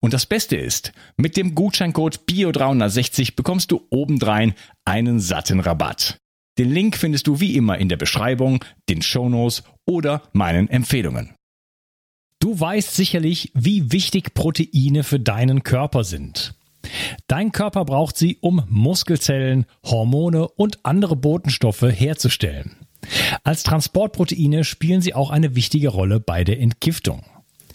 Und das Beste ist, mit dem Gutscheincode BIO360 bekommst du obendrein einen satten Rabatt. Den Link findest du wie immer in der Beschreibung, den Shownotes oder meinen Empfehlungen. Du weißt sicherlich, wie wichtig Proteine für deinen Körper sind. Dein Körper braucht sie, um Muskelzellen, Hormone und andere Botenstoffe herzustellen. Als Transportproteine spielen sie auch eine wichtige Rolle bei der Entgiftung.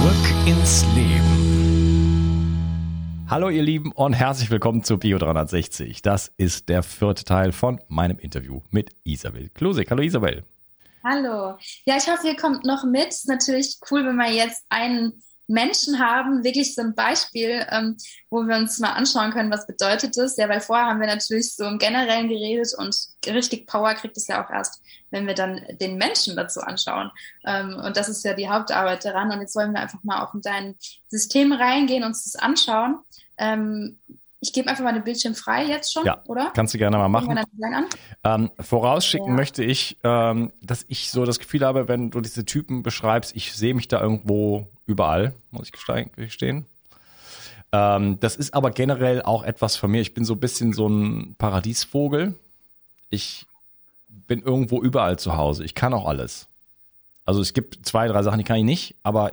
Zurück ins Leben. Hallo ihr Lieben und herzlich willkommen zu Bio 360. Das ist der vierte Teil von meinem Interview mit Isabel Klusig. Hallo Isabel. Hallo. Ja, ich hoffe, ihr kommt noch mit. Ist natürlich cool, wenn wir jetzt einen Menschen haben, wirklich so ein Beispiel, ähm, wo wir uns mal anschauen können, was bedeutet das. Ja, weil vorher haben wir natürlich so im Generellen geredet und richtig Power kriegt es ja auch erst, wenn wir dann den Menschen dazu anschauen. Ähm, und das ist ja die Hauptarbeit daran. Und jetzt wollen wir einfach mal auch in dein System reingehen, uns das anschauen. Ähm, ich gebe einfach mal den Bildschirm frei jetzt schon, ja, oder? Kannst du gerne mal machen. Ähm, vorausschicken ja. möchte ich, ähm, dass ich so das Gefühl habe, wenn du diese Typen beschreibst, ich sehe mich da irgendwo überall, muss ich gestehen. Ähm, das ist aber generell auch etwas von mir. Ich bin so ein bisschen so ein Paradiesvogel. Ich bin irgendwo überall zu Hause. Ich kann auch alles. Also es gibt zwei, drei Sachen, die kann ich nicht, aber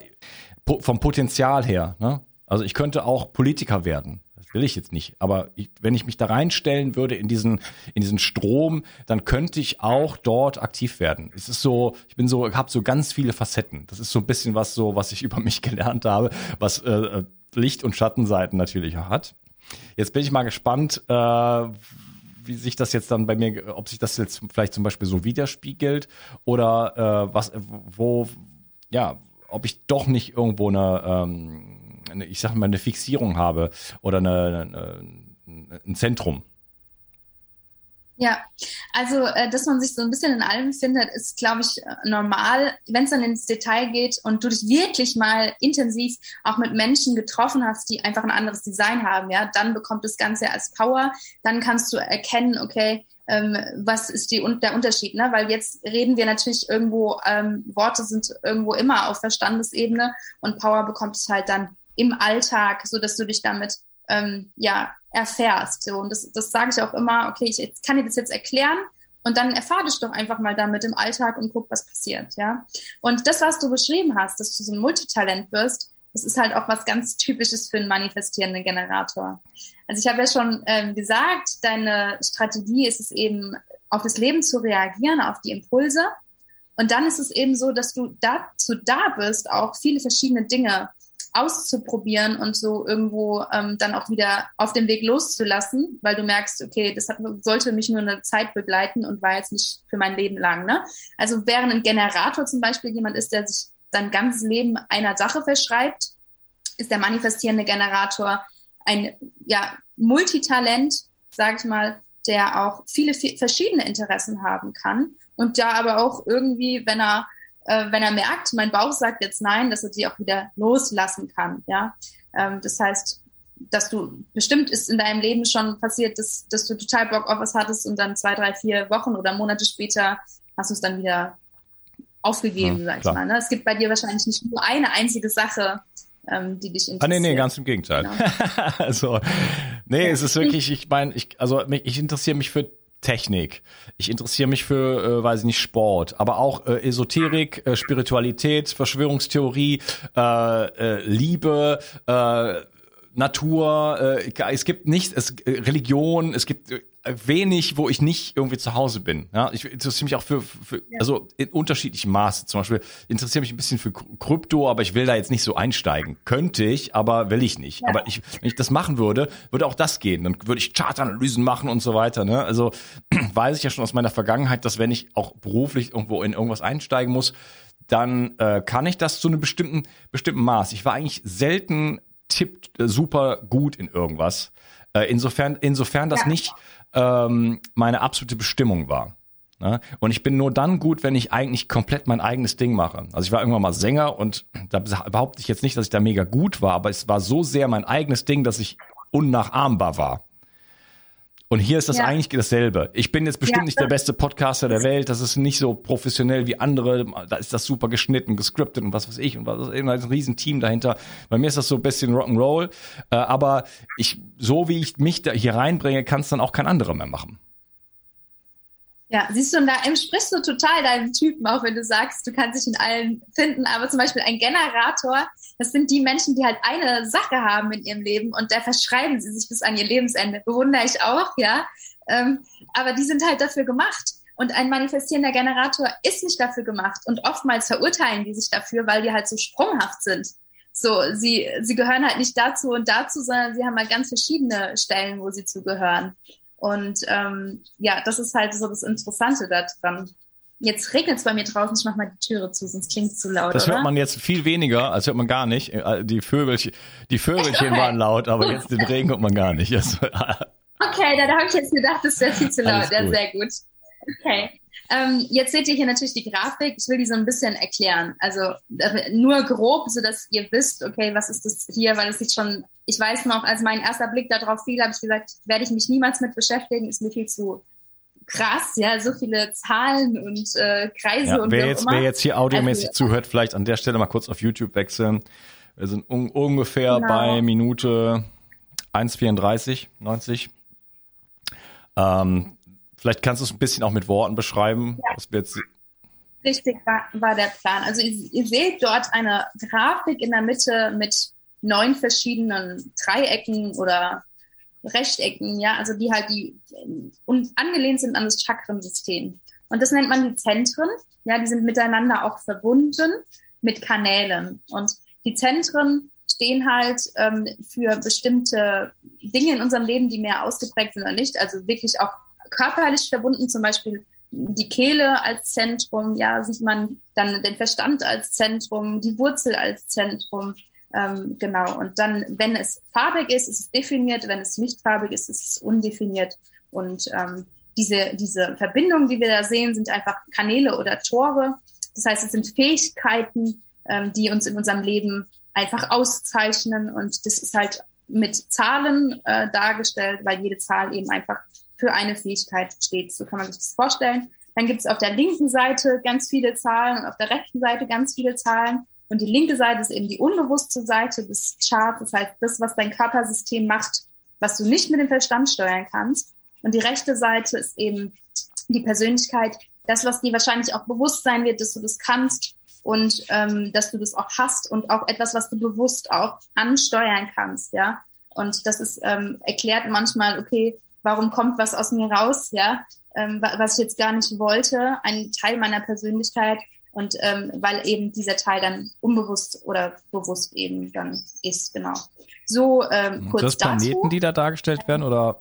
vom Potenzial her, ne? Also ich könnte auch Politiker werden will ich jetzt nicht. Aber ich, wenn ich mich da reinstellen würde in diesen, in diesen Strom, dann könnte ich auch dort aktiv werden. Es ist so, ich bin so, habe so ganz viele Facetten. Das ist so ein bisschen was so, was ich über mich gelernt habe, was äh, Licht- und Schattenseiten natürlich hat. Jetzt bin ich mal gespannt, äh, wie sich das jetzt dann bei mir, ob sich das jetzt vielleicht zum Beispiel so widerspiegelt oder äh, was, wo, ja, ob ich doch nicht irgendwo eine ähm, ich sag mal, eine Fixierung habe oder eine, eine, ein Zentrum. Ja, also äh, dass man sich so ein bisschen in allem findet, ist, glaube ich, normal. Wenn es dann ins Detail geht und du dich wirklich mal intensiv auch mit Menschen getroffen hast, die einfach ein anderes Design haben, ja, dann bekommt das Ganze als Power. Dann kannst du erkennen, okay, ähm, was ist die, der Unterschied, ne? Weil jetzt reden wir natürlich irgendwo, ähm, Worte sind irgendwo immer auf Verstandesebene und Power bekommt es halt dann im Alltag, so dass du dich damit ähm, ja erfährst. So. Und das, das sage ich auch immer, okay, ich jetzt, kann dir das jetzt erklären und dann erfahr dich doch einfach mal damit im Alltag und guck, was passiert, ja. Und das, was du beschrieben hast, dass du so ein Multitalent wirst, das ist halt auch was ganz Typisches für einen manifestierenden Generator. Also ich habe ja schon ähm, gesagt, deine Strategie ist es eben, auf das Leben zu reagieren, auf die Impulse. Und dann ist es eben so, dass du dazu da bist, auch viele verschiedene Dinge auszuprobieren und so irgendwo ähm, dann auch wieder auf dem Weg loszulassen, weil du merkst, okay, das hat, sollte mich nur eine Zeit begleiten und war jetzt nicht für mein Leben lang. Ne? Also während ein Generator zum Beispiel jemand ist, der sich sein ganzes Leben einer Sache verschreibt, ist der manifestierende Generator ein ja, Multitalent, sag ich mal, der auch viele verschiedene Interessen haben kann und da aber auch irgendwie, wenn er äh, wenn er merkt, mein Bauch sagt jetzt nein, dass er sie auch wieder loslassen kann. Ja, ähm, das heißt, dass du bestimmt ist in deinem Leben schon passiert, dass, dass du total Bock auf was hattest und dann zwei, drei, vier Wochen oder Monate später hast du es dann wieder aufgegeben, ja, sag ich klar. mal. Ne? Es gibt bei dir wahrscheinlich nicht nur eine einzige Sache, ähm, die dich interessiert. Ah, nee, nee, ganz im Gegenteil. Genau. also, nee, es ist wirklich, ich meine, ich, also ich interessiere mich für Technik. Ich interessiere mich für, äh, weiß ich nicht, Sport, aber auch äh, Esoterik, äh, Spiritualität, Verschwörungstheorie, äh, äh, Liebe, äh, Natur. Äh, es gibt nicht, es äh, Religion, es gibt äh, wenig, wo ich nicht irgendwie zu Hause bin. Ja, ich interessiere mich auch für, für ja. also in unterschiedlichem Maße. Zum Beispiel interessiere mich ein bisschen für Krypto, aber ich will da jetzt nicht so einsteigen. Könnte ich, aber will ich nicht. Ja. Aber ich, wenn ich das machen würde, würde auch das gehen. Dann würde ich Chartanalysen machen und so weiter. Ne? Also weiß ich ja schon aus meiner Vergangenheit, dass wenn ich auch beruflich irgendwo in irgendwas einsteigen muss, dann äh, kann ich das zu einem bestimmten bestimmten Maß. Ich war eigentlich selten tippt äh, super gut in irgendwas. Äh, insofern, insofern das ja. nicht ähm, meine absolute Bestimmung war. Ne? Und ich bin nur dann gut, wenn ich eigentlich komplett mein eigenes Ding mache. Also ich war irgendwann mal Sänger und da behaupte ich jetzt nicht, dass ich da mega gut war, aber es war so sehr mein eigenes Ding, dass ich unnachahmbar war. Und hier ist das ja. eigentlich dasselbe. Ich bin jetzt bestimmt ja, nicht der beste Podcaster der Welt. Das ist nicht so professionell wie andere. Da ist das super geschnitten, gescriptet und was weiß ich und was ist ein riesen Team dahinter. Bei mir ist das so ein bisschen Rock'n'Roll. Äh, aber ich, so wie ich mich da hier reinbringe, kann es dann auch kein anderer mehr machen. Ja, siehst du, und da entsprichst du total deinem Typen, auch wenn du sagst, du kannst dich in allen finden. Aber zum Beispiel ein Generator, das sind die Menschen, die halt eine Sache haben in ihrem Leben und da verschreiben sie sich bis an ihr Lebensende. Bewundere ich auch, ja. Ähm, aber die sind halt dafür gemacht. Und ein manifestierender Generator ist nicht dafür gemacht. Und oftmals verurteilen die sich dafür, weil die halt so sprunghaft sind. So, sie, sie gehören halt nicht dazu und dazu, sondern sie haben halt ganz verschiedene Stellen, wo sie zugehören. Und ähm, ja, das ist halt so das Interessante daran. Jetzt regnet es bei mir draußen, ich mache mal die Türe zu, sonst klingt es zu laut. Das oder? hört man jetzt viel weniger, als hört man gar nicht. Äh, die Vögelchen, die Vögelchen okay. waren laut, aber jetzt den Regen hört man gar nicht. okay, da, da habe ich jetzt gedacht, das wäre viel zu laut. Ja, sehr gut. Okay. Ähm, jetzt seht ihr hier natürlich die Grafik. Ich will die so ein bisschen erklären. Also äh, nur grob, so dass ihr wisst, okay, was ist das hier, weil es sieht schon, ich weiß noch, als mein erster Blick darauf fiel, habe ich gesagt, werde ich mich niemals mit beschäftigen, ist mir viel zu krass, ja, so viele Zahlen und äh, Kreise ja, und wer jetzt, wer jetzt hier audiomäßig also, zuhört, vielleicht an der Stelle mal kurz auf YouTube wechseln. Wir sind un ungefähr genau. bei Minute 1,34, 90. Ähm, Vielleicht kannst du es ein bisschen auch mit Worten beschreiben. Ja. Was wir jetzt Richtig war, war der Plan. Also ihr, ihr, seht dort eine Grafik in der Mitte mit neun verschiedenen Dreiecken oder Rechtecken, ja, also die halt die und angelehnt sind an das Chakrensystem. Und das nennt man die Zentren. Ja, die sind miteinander auch verbunden mit Kanälen. Und die Zentren stehen halt ähm, für bestimmte Dinge in unserem Leben, die mehr ausgeprägt sind oder nicht. Also wirklich auch körperlich verbunden, zum Beispiel die Kehle als Zentrum, ja, sieht man dann den Verstand als Zentrum, die Wurzel als Zentrum. Ähm, genau. Und dann, wenn es farbig ist, ist es definiert. Wenn es nicht farbig ist, ist es undefiniert. Und ähm, diese, diese Verbindungen, die wir da sehen, sind einfach Kanäle oder Tore. Das heißt, es sind Fähigkeiten, ähm, die uns in unserem Leben einfach auszeichnen. Und das ist halt mit Zahlen äh, dargestellt, weil jede Zahl eben einfach für eine Fähigkeit steht. So kann man sich das vorstellen. Dann gibt es auf der linken Seite ganz viele Zahlen und auf der rechten Seite ganz viele Zahlen. Und die linke Seite ist eben die unbewusste Seite des Charts. Das heißt, das, was dein Körpersystem macht, was du nicht mit dem Verstand steuern kannst. Und die rechte Seite ist eben die Persönlichkeit, das, was dir wahrscheinlich auch bewusst sein wird, dass du das kannst und ähm, dass du das auch hast und auch etwas, was du bewusst auch ansteuern kannst, ja. Und das ist ähm, erklärt manchmal, okay, warum kommt was aus mir raus, ja, ähm, was ich jetzt gar nicht wollte, ein Teil meiner Persönlichkeit und ähm, weil eben dieser Teil dann unbewusst oder bewusst eben dann ist, genau. So ähm, kurz das Planeten, dazu. die da dargestellt werden oder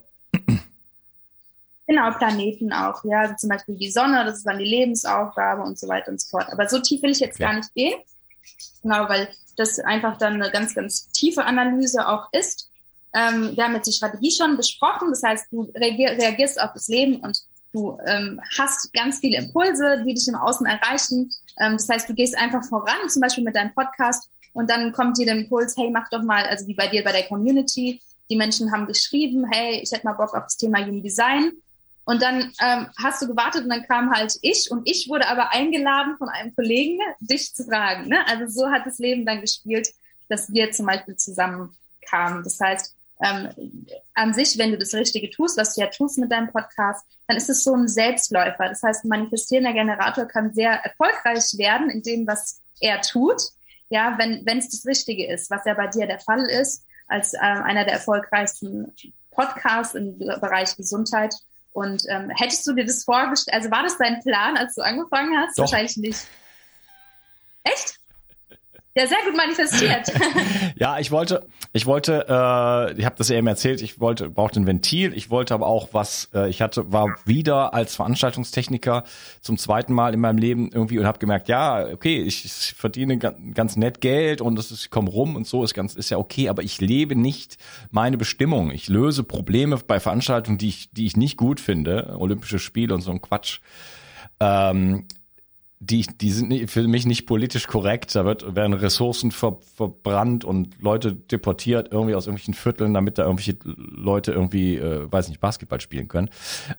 Genau, Planeten auch, ja, also zum Beispiel die Sonne, das ist dann die Lebensaufgabe und so weiter und so fort. Aber so tief will ich jetzt okay. gar nicht gehen, genau, weil das einfach dann eine ganz, ganz tiefe Analyse auch ist. Ähm, wir haben jetzt die Strategie schon besprochen, das heißt, du reagierst auf das Leben und du ähm, hast ganz viele Impulse, die dich im Außen erreichen. Ähm, das heißt, du gehst einfach voran, zum Beispiel mit deinem Podcast und dann kommt dir der Impuls, hey, mach doch mal, also wie bei dir bei der Community, die Menschen haben geschrieben, hey, ich hätte mal Bock auf das Thema Human Design und dann ähm, hast du gewartet und dann kam halt ich und ich wurde aber eingeladen von einem Kollegen, dich zu fragen. Ne? Also so hat das Leben dann gespielt, dass wir zum Beispiel zusammen kamen. Das heißt, ähm, an sich, wenn du das Richtige tust, was du ja tust mit deinem Podcast, dann ist es so ein Selbstläufer. Das heißt, ein manifestierender Generator kann sehr erfolgreich werden in dem, was er tut. Ja, wenn wenn es das Richtige ist, was ja bei dir der Fall ist, als äh, einer der erfolgreichsten Podcasts im Bereich Gesundheit und ähm, hättest du dir das vorgestellt, also war das dein Plan, als du angefangen hast? Doch. Wahrscheinlich nicht. Echt? Ja, sehr gut manifestiert. ja, ich wollte, ich wollte, äh, ich habe das ja eben erzählt, ich wollte, brauchte ein Ventil, ich wollte aber auch was, äh, ich hatte, war wieder als Veranstaltungstechniker zum zweiten Mal in meinem Leben irgendwie und habe gemerkt, ja, okay, ich, ich verdiene ganz, nett Geld und das ist, ich komme rum und so ist ganz, ist ja okay, aber ich lebe nicht meine Bestimmung. Ich löse Probleme bei Veranstaltungen, die ich, die ich nicht gut finde, Olympische Spiele und so ein Quatsch. Ähm, die, die sind für mich nicht politisch korrekt. Da wird, werden Ressourcen ver, verbrannt und Leute deportiert irgendwie aus irgendwelchen Vierteln, damit da irgendwelche Leute irgendwie, äh, weiß nicht, Basketball spielen können.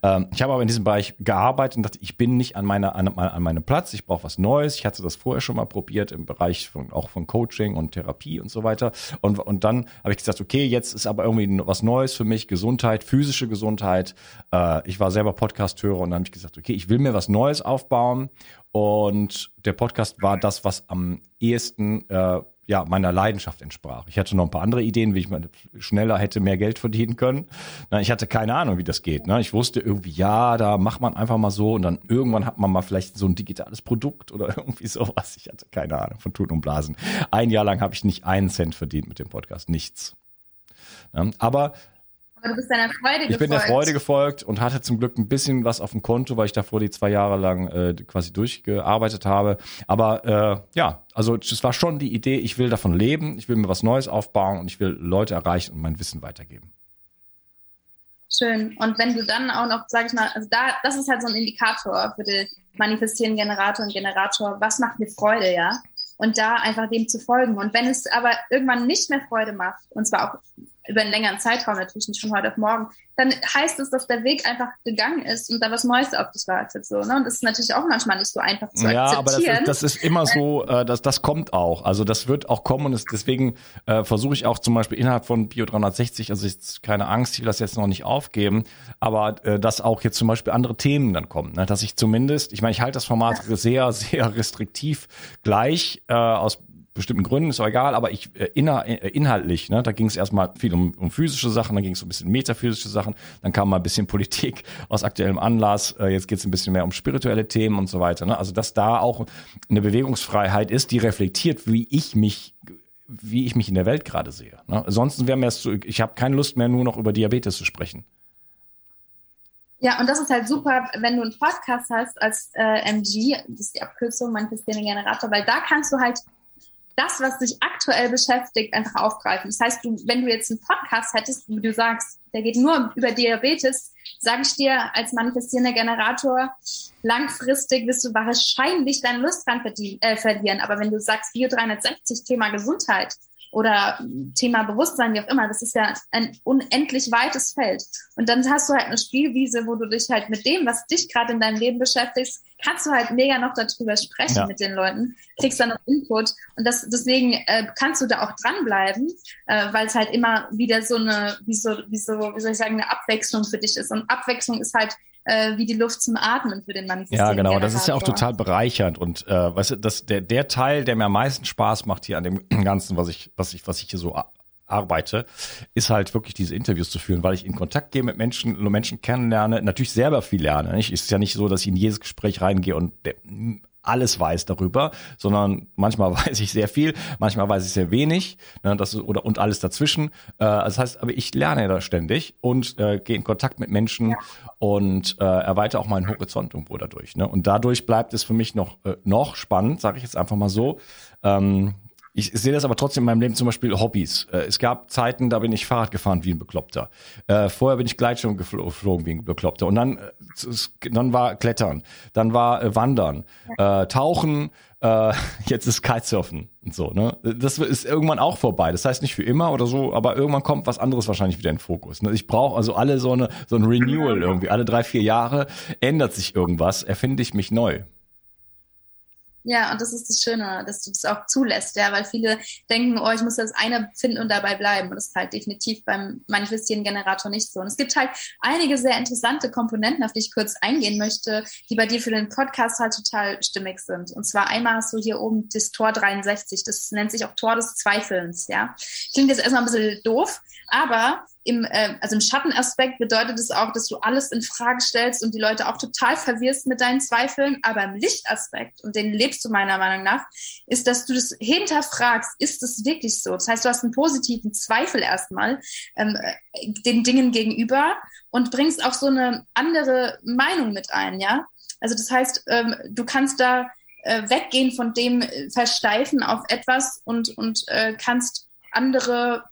Ähm, ich habe aber in diesem Bereich gearbeitet und dachte, ich bin nicht an meiner an, an meinem Platz. Ich brauche was Neues. Ich hatte das vorher schon mal probiert im Bereich von, auch von Coaching und Therapie und so weiter. Und, und dann habe ich gesagt, okay, jetzt ist aber irgendwie was Neues für mich, Gesundheit, physische Gesundheit. Äh, ich war selber Podcast-Hörer und dann habe ich gesagt, okay, ich will mir was Neues aufbauen und der Podcast war das, was am ehesten äh, ja, meiner Leidenschaft entsprach. Ich hatte noch ein paar andere Ideen, wie ich mal schneller hätte mehr Geld verdienen können. Na, ich hatte keine Ahnung, wie das geht. Ne? Ich wusste irgendwie, ja, da macht man einfach mal so und dann irgendwann hat man mal vielleicht so ein digitales Produkt oder irgendwie sowas. Ich hatte keine Ahnung von Tun und Blasen. Ein Jahr lang habe ich nicht einen Cent verdient mit dem Podcast, nichts. Ja, aber aber du bist deiner Freude gefolgt. Ich bin der Freude gefolgt und hatte zum Glück ein bisschen was auf dem Konto, weil ich davor die zwei Jahre lang äh, quasi durchgearbeitet habe. Aber äh, ja, also es war schon die Idee, ich will davon leben, ich will mir was Neues aufbauen und ich will Leute erreichen und mein Wissen weitergeben. Schön. Und wenn du dann auch noch, sag ich mal, also da, das ist halt so ein Indikator für den manifestierenden Generator und Generator, was macht mir Freude, ja? Und da einfach dem zu folgen. Und wenn es aber irgendwann nicht mehr Freude macht, und zwar auch über einen längeren Zeitraum, natürlich nicht von heute auf morgen, dann heißt es, dass der Weg einfach gegangen ist und da was Neues auf dich wartet. So, ne? Und das ist natürlich auch manchmal nicht so einfach zu ja, akzeptieren. Ja, aber das ist, das ist immer so, äh, das, das kommt auch. Also das wird auch kommen und es, deswegen äh, versuche ich auch zum Beispiel innerhalb von Bio 360, also jetzt keine Angst, ich will das jetzt noch nicht aufgeben, aber äh, dass auch jetzt zum Beispiel andere Themen dann kommen. Ne? Dass ich zumindest, ich meine, ich halte das Format ja. sehr, sehr restriktiv gleich äh, aus bestimmten Gründen, ist auch egal, aber ich äh, inner, äh, inhaltlich, ne, da ging es erstmal viel um, um physische Sachen, dann ging es so ein bisschen metaphysische Sachen, dann kam mal ein bisschen Politik aus aktuellem Anlass, äh, jetzt geht es ein bisschen mehr um spirituelle Themen und so weiter. Ne? Also dass da auch eine Bewegungsfreiheit ist, die reflektiert, wie ich mich wie ich mich in der Welt gerade sehe. Ne? Ansonsten wäre mir es zu, ich habe keine Lust mehr, nur noch über Diabetes zu sprechen. Ja, und das ist halt super, wenn du einen Podcast hast als äh, MG, das ist die Abkürzung manifestierender Generator, weil da kannst du halt das, was dich aktuell beschäftigt, einfach aufgreifen. Das heißt, du, wenn du jetzt einen Podcast hättest, wo du sagst, der geht nur über Diabetes, sage ich dir als manifestierender Generator, langfristig wirst du wahrscheinlich deine Lust dran äh, verlieren. Aber wenn du sagst, Bio 360, Thema Gesundheit, oder Thema Bewusstsein, wie auch immer. Das ist ja ein unendlich weites Feld. Und dann hast du halt eine Spielwiese, wo du dich halt mit dem, was dich gerade in deinem Leben beschäftigst, kannst du halt mega noch darüber sprechen ja. mit den Leuten, kriegst dann noch Input. Und das, deswegen äh, kannst du da auch dranbleiben, äh, weil es halt immer wieder so eine, wie so, wie so, wie soll ich sagen, eine Abwechslung für dich ist. Und Abwechslung ist halt äh, wie die Luft zum Atmen für den Mann. Ja, genau. Das ist ja auch total bereichernd und äh, weißt du, das, der, der Teil, der mir am meisten Spaß macht hier an dem Ganzen, was ich, was ich, was ich hier so arbeite, ist halt wirklich diese Interviews zu führen, weil ich in Kontakt gehe mit Menschen, Menschen kennenlerne, natürlich selber viel lerne. Nicht? Es ist ja nicht so, dass ich in jedes Gespräch reingehe und alles weiß darüber, sondern manchmal weiß ich sehr viel, manchmal weiß ich sehr wenig, ne, das oder und alles dazwischen. Äh, das heißt, aber ich lerne da ständig und äh, gehe in Kontakt mit Menschen ja. und äh, erweitere auch meinen Horizont irgendwo dadurch. Ne? Und dadurch bleibt es für mich noch äh, noch spannend, sage ich jetzt einfach mal so. Ähm, ich sehe das aber trotzdem in meinem Leben zum Beispiel Hobbys. Äh, es gab Zeiten, da bin ich Fahrrad gefahren wie ein Bekloppter. Äh, vorher bin ich Gleitschirm geflogen wie ein Bekloppter. Und dann, äh, dann war Klettern, dann war Wandern, Tauchen, jetzt ist Kitesurfen und so. Ne? Das ist irgendwann auch vorbei. Das heißt nicht für immer oder so, aber irgendwann kommt was anderes wahrscheinlich wieder in den Fokus. Ne? Ich brauche also alle so eine so ein Renewal irgendwie. Alle drei vier Jahre ändert sich irgendwas, erfinde ich mich neu. Ja, und das ist das Schöne, dass du das auch zulässt, ja, weil viele denken, oh, ich muss das eine finden und dabei bleiben. Und das ist halt definitiv beim manifestieren Generator nicht so. Und es gibt halt einige sehr interessante Komponenten, auf die ich kurz eingehen möchte, die bei dir für den Podcast halt total stimmig sind. Und zwar einmal hast du hier oben das Tor 63, das nennt sich auch Tor des Zweifelns, ja. Klingt jetzt erstmal ein bisschen doof, aber im, äh, also im Schattenaspekt bedeutet es auch, dass du alles in Frage stellst und die Leute auch total verwirrst mit deinen Zweifeln. Aber im Lichtaspekt, und den lebst du meiner Meinung nach, ist, dass du das hinterfragst, ist es wirklich so? Das heißt, du hast einen positiven Zweifel erstmal ähm, äh, den Dingen gegenüber und bringst auch so eine andere Meinung mit ein, ja? Also das heißt, ähm, du kannst da äh, weggehen von dem äh, Versteifen auf etwas und, und äh, kannst andere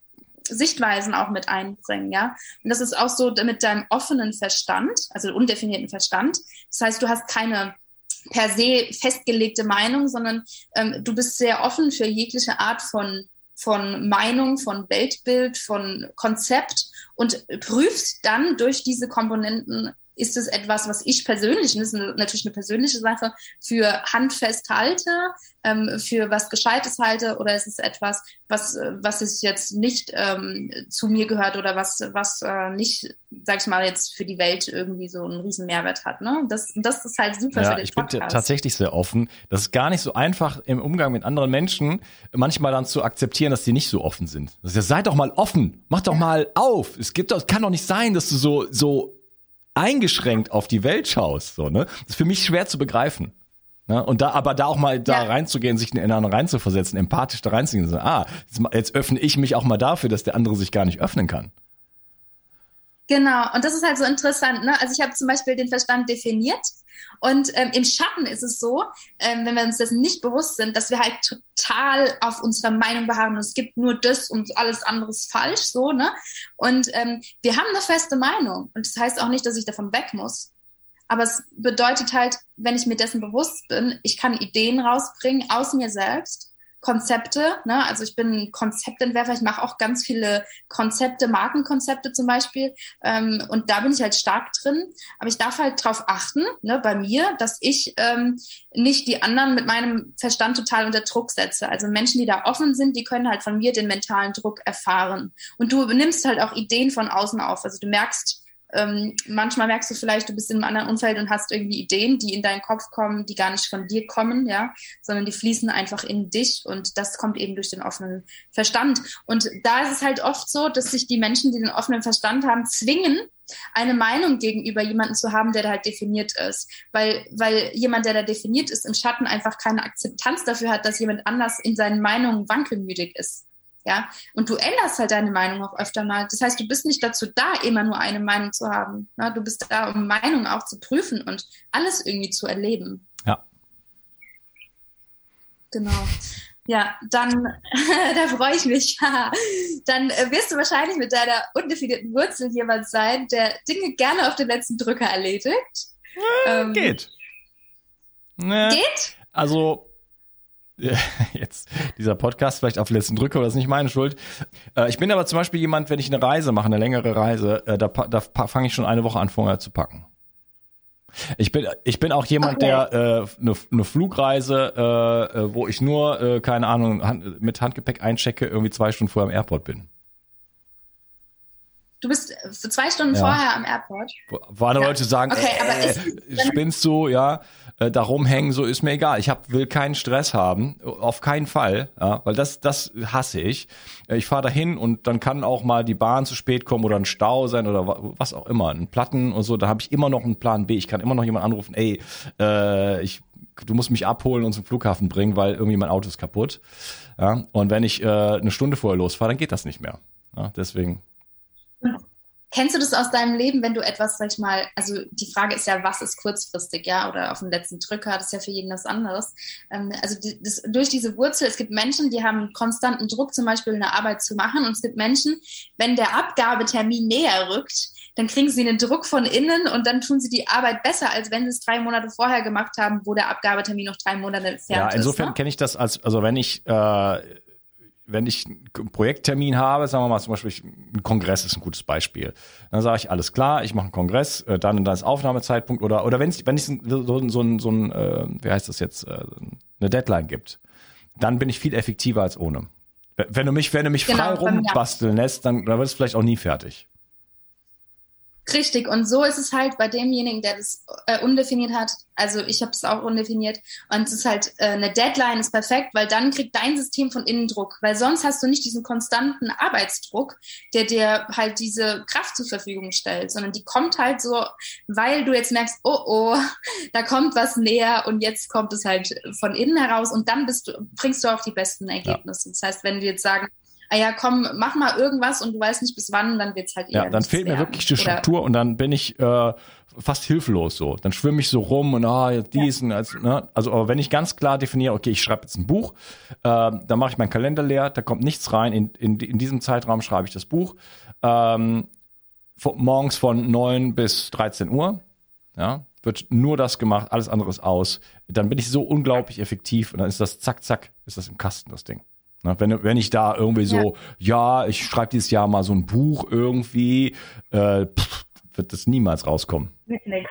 Sichtweisen auch mit einbringen, ja. Und das ist auch so mit deinem offenen Verstand, also undefinierten Verstand. Das heißt, du hast keine per se festgelegte Meinung, sondern ähm, du bist sehr offen für jegliche Art von von Meinung, von Weltbild, von Konzept und prüfst dann durch diese Komponenten ist es etwas, was ich persönlich, und das ist natürlich eine persönliche Sache, für handfest halte, ähm, für was Gescheites halte, oder ist es etwas, was, was es jetzt nicht ähm, zu mir gehört oder was, was äh, nicht, sag ich mal, jetzt für die Welt irgendwie so einen riesen Mehrwert hat. Ne? Das, das ist halt super ja, für den ich Podcast. bin tatsächlich sehr offen. Das ist gar nicht so einfach im Umgang mit anderen Menschen, manchmal dann zu akzeptieren, dass die nicht so offen sind. Das heißt, seid doch mal offen, mach doch mal auf. Es gibt doch, kann doch nicht sein, dass du so, so eingeschränkt auf die Welt schaust. So, ne? Das ist für mich schwer zu begreifen. Ne? Und da, aber da auch mal da ja. reinzugehen, sich in den anderen reinzuversetzen, empathisch da reinzugehen, so, ah, jetzt, jetzt öffne ich mich auch mal dafür, dass der andere sich gar nicht öffnen kann. Genau, und das ist halt so interessant. Ne? Also ich habe zum Beispiel den Verstand definiert und ähm, im Schatten ist es so, ähm, wenn wir uns dessen nicht bewusst sind, dass wir halt total auf unserer Meinung beharren es gibt nur das und alles andere ist falsch, so, ne? Und ähm, wir haben eine feste Meinung und das heißt auch nicht, dass ich davon weg muss. Aber es bedeutet halt, wenn ich mir dessen bewusst bin, ich kann Ideen rausbringen aus mir selbst Konzepte. Ne? Also ich bin Konzeptentwerfer, ich mache auch ganz viele Konzepte, Markenkonzepte zum Beispiel. Ähm, und da bin ich halt stark drin. Aber ich darf halt darauf achten, ne, bei mir, dass ich ähm, nicht die anderen mit meinem Verstand total unter Druck setze. Also Menschen, die da offen sind, die können halt von mir den mentalen Druck erfahren. Und du nimmst halt auch Ideen von außen auf. Also du merkst, ähm, manchmal merkst du vielleicht, du bist in einem anderen Umfeld und hast irgendwie Ideen, die in deinen Kopf kommen, die gar nicht von dir kommen, ja, sondern die fließen einfach in dich und das kommt eben durch den offenen Verstand. Und da ist es halt oft so, dass sich die Menschen, die den offenen Verstand haben, zwingen, eine Meinung gegenüber jemanden zu haben, der da halt definiert ist. Weil, weil jemand, der da definiert ist, im Schatten einfach keine Akzeptanz dafür hat, dass jemand anders in seinen Meinungen wankelmütig ist. Ja, und du änderst halt deine Meinung auch öfter mal. Das heißt, du bist nicht dazu da, immer nur eine Meinung zu haben. Ne? Du bist da, um Meinungen auch zu prüfen und alles irgendwie zu erleben. Ja. Genau. Ja, dann, da freue ich mich. dann äh, wirst du wahrscheinlich mit deiner undefinierten Wurzel jemand sein, der Dinge gerne auf den letzten Drücker erledigt. Äh, ähm, geht. Ne, geht? Also, jetzt dieser Podcast vielleicht auf letzten Drücker, das ist nicht meine Schuld. Äh, ich bin aber zum Beispiel jemand, wenn ich eine Reise mache, eine längere Reise, äh, da, da fange ich schon eine Woche an vorher zu packen. Ich bin, ich bin auch jemand, der eine äh, ne, ne Flugreise, äh, äh, wo ich nur, äh, keine Ahnung, hand, mit Handgepäck einchecke, irgendwie zwei Stunden vorher am Airport bin. Du bist für zwei Stunden ja. vorher am Airport. Wo andere ja. Leute sagen, okay, äh, aber ist, spinnst du, ja, äh, da rumhängen, so ist mir egal. Ich hab, will keinen Stress haben, auf keinen Fall, ja, weil das, das hasse ich. Äh, ich fahre dahin und dann kann auch mal die Bahn zu spät kommen oder ein Stau sein oder was auch immer, ein Platten und so. Da habe ich immer noch einen Plan B. Ich kann immer noch jemand anrufen, ey, äh, ich du musst mich abholen und zum Flughafen bringen, weil irgendwie mein Auto ist kaputt. Ja, und wenn ich äh, eine Stunde vorher losfahre, dann geht das nicht mehr. Ja, deswegen Kennst du das aus deinem Leben, wenn du etwas, sag ich mal, also die Frage ist ja, was ist kurzfristig, ja, oder auf den letzten Drücker, das ist ja für jeden was anderes. Ähm, also die, das, durch diese Wurzel, es gibt Menschen, die haben konstanten Druck, zum Beispiel eine Arbeit zu machen, und es gibt Menschen, wenn der Abgabetermin näher rückt, dann kriegen sie einen Druck von innen und dann tun sie die Arbeit besser, als wenn sie es drei Monate vorher gemacht haben, wo der Abgabetermin noch drei Monate entfernt ist. Ja, insofern ne? kenne ich das als, also wenn ich äh, wenn ich einen Projekttermin habe, sagen wir mal zum Beispiel, ein Kongress ist ein gutes Beispiel. Dann sage ich, alles klar, ich mache einen Kongress, äh, dann und dann ist Aufnahmezeitpunkt oder oder wenn es wenn es so, so, so ein, so ein äh, wie heißt das jetzt, äh, eine Deadline gibt, dann bin ich viel effektiver als ohne. Wenn du mich, wenn du mich genau, frei rumbasteln lässt, dann, dann wird es vielleicht auch nie fertig. Richtig, und so ist es halt bei demjenigen, der das äh, undefiniert hat. Also ich habe es auch undefiniert. Und es ist halt äh, eine Deadline ist perfekt, weil dann kriegt dein System von innen Druck. Weil sonst hast du nicht diesen konstanten Arbeitsdruck, der dir halt diese Kraft zur Verfügung stellt, sondern die kommt halt so, weil du jetzt merkst, oh oh, da kommt was näher und jetzt kommt es halt von innen heraus und dann bist du, bringst du auch die besten Ergebnisse. Ja. Das heißt, wenn wir jetzt sagen, ah ja, komm, mach mal irgendwas und du weißt nicht bis wann, dann wird's halt eher Ja, dann fehlt mir wirklich die Struktur und dann bin ich äh, fast hilflos so. Dann schwimme ich so rum und ah, jetzt dies ja. und als, ne? Also, aber wenn ich ganz klar definiere, okay, ich schreibe jetzt ein Buch, äh, dann mache ich meinen Kalender leer, da kommt nichts rein, in, in, in diesem Zeitraum schreibe ich das Buch. Ähm, morgens von neun bis 13 Uhr, ja, wird nur das gemacht, alles andere ist aus. Dann bin ich so unglaublich effektiv und dann ist das zack, zack, ist das im Kasten, das Ding. Ne, wenn, wenn ich da irgendwie so, ja, ja ich schreibe dieses Jahr mal so ein Buch irgendwie, äh, pff, wird das niemals rauskommen. Mit nix.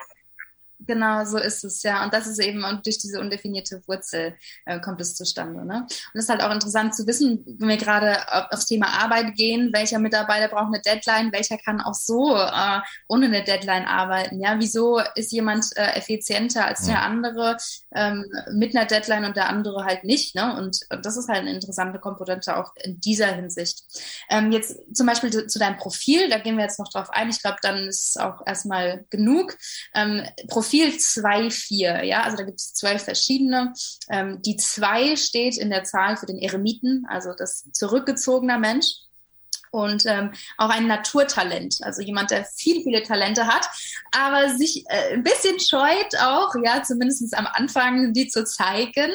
Genau, so ist es, ja. Und das ist eben und durch diese undefinierte Wurzel äh, kommt es zustande. Ne? Und es ist halt auch interessant zu wissen, wenn wir gerade aufs Thema Arbeit gehen, welcher Mitarbeiter braucht eine Deadline, welcher kann auch so äh, ohne eine Deadline arbeiten. Ja, wieso ist jemand äh, effizienter als der andere ähm, mit einer Deadline und der andere halt nicht? Ne? Und, und das ist halt eine interessante Komponente auch in dieser Hinsicht. Ähm, jetzt zum Beispiel zu, zu, deinem Profil, da gehen wir jetzt noch drauf ein. Ich glaube, dann ist es auch erstmal genug. Ähm, Profil Profil 2.4, ja, also da gibt es zwölf verschiedene. Ähm, die 2 steht in der Zahl für den Eremiten, also das zurückgezogener Mensch und ähm, auch ein Naturtalent, also jemand, der viele, viele Talente hat, aber sich äh, ein bisschen scheut auch, ja, zumindest am Anfang, die zu zeigen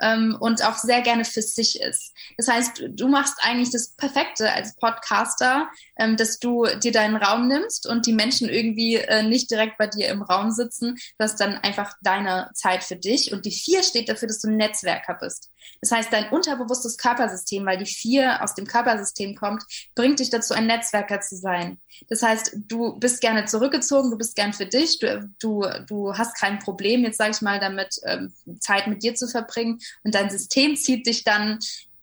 ähm, und auch sehr gerne für sich ist. Das heißt, du machst eigentlich das Perfekte als Podcaster, ähm, dass du dir deinen Raum nimmst und die Menschen irgendwie äh, nicht direkt bei dir im Raum sitzen, du hast dann einfach deine Zeit für dich und die vier steht dafür, dass du ein Netzwerker bist. Das heißt, dein unterbewusstes Körpersystem, weil die vier aus dem Körpersystem kommt, bringt dich dazu, ein Netzwerker zu sein. Das heißt, du bist gerne zurückgezogen, du bist gern für dich, du, du, du hast kein Problem, jetzt sage ich mal, damit ähm, Zeit mit dir zu verbringen und dein System zieht dich dann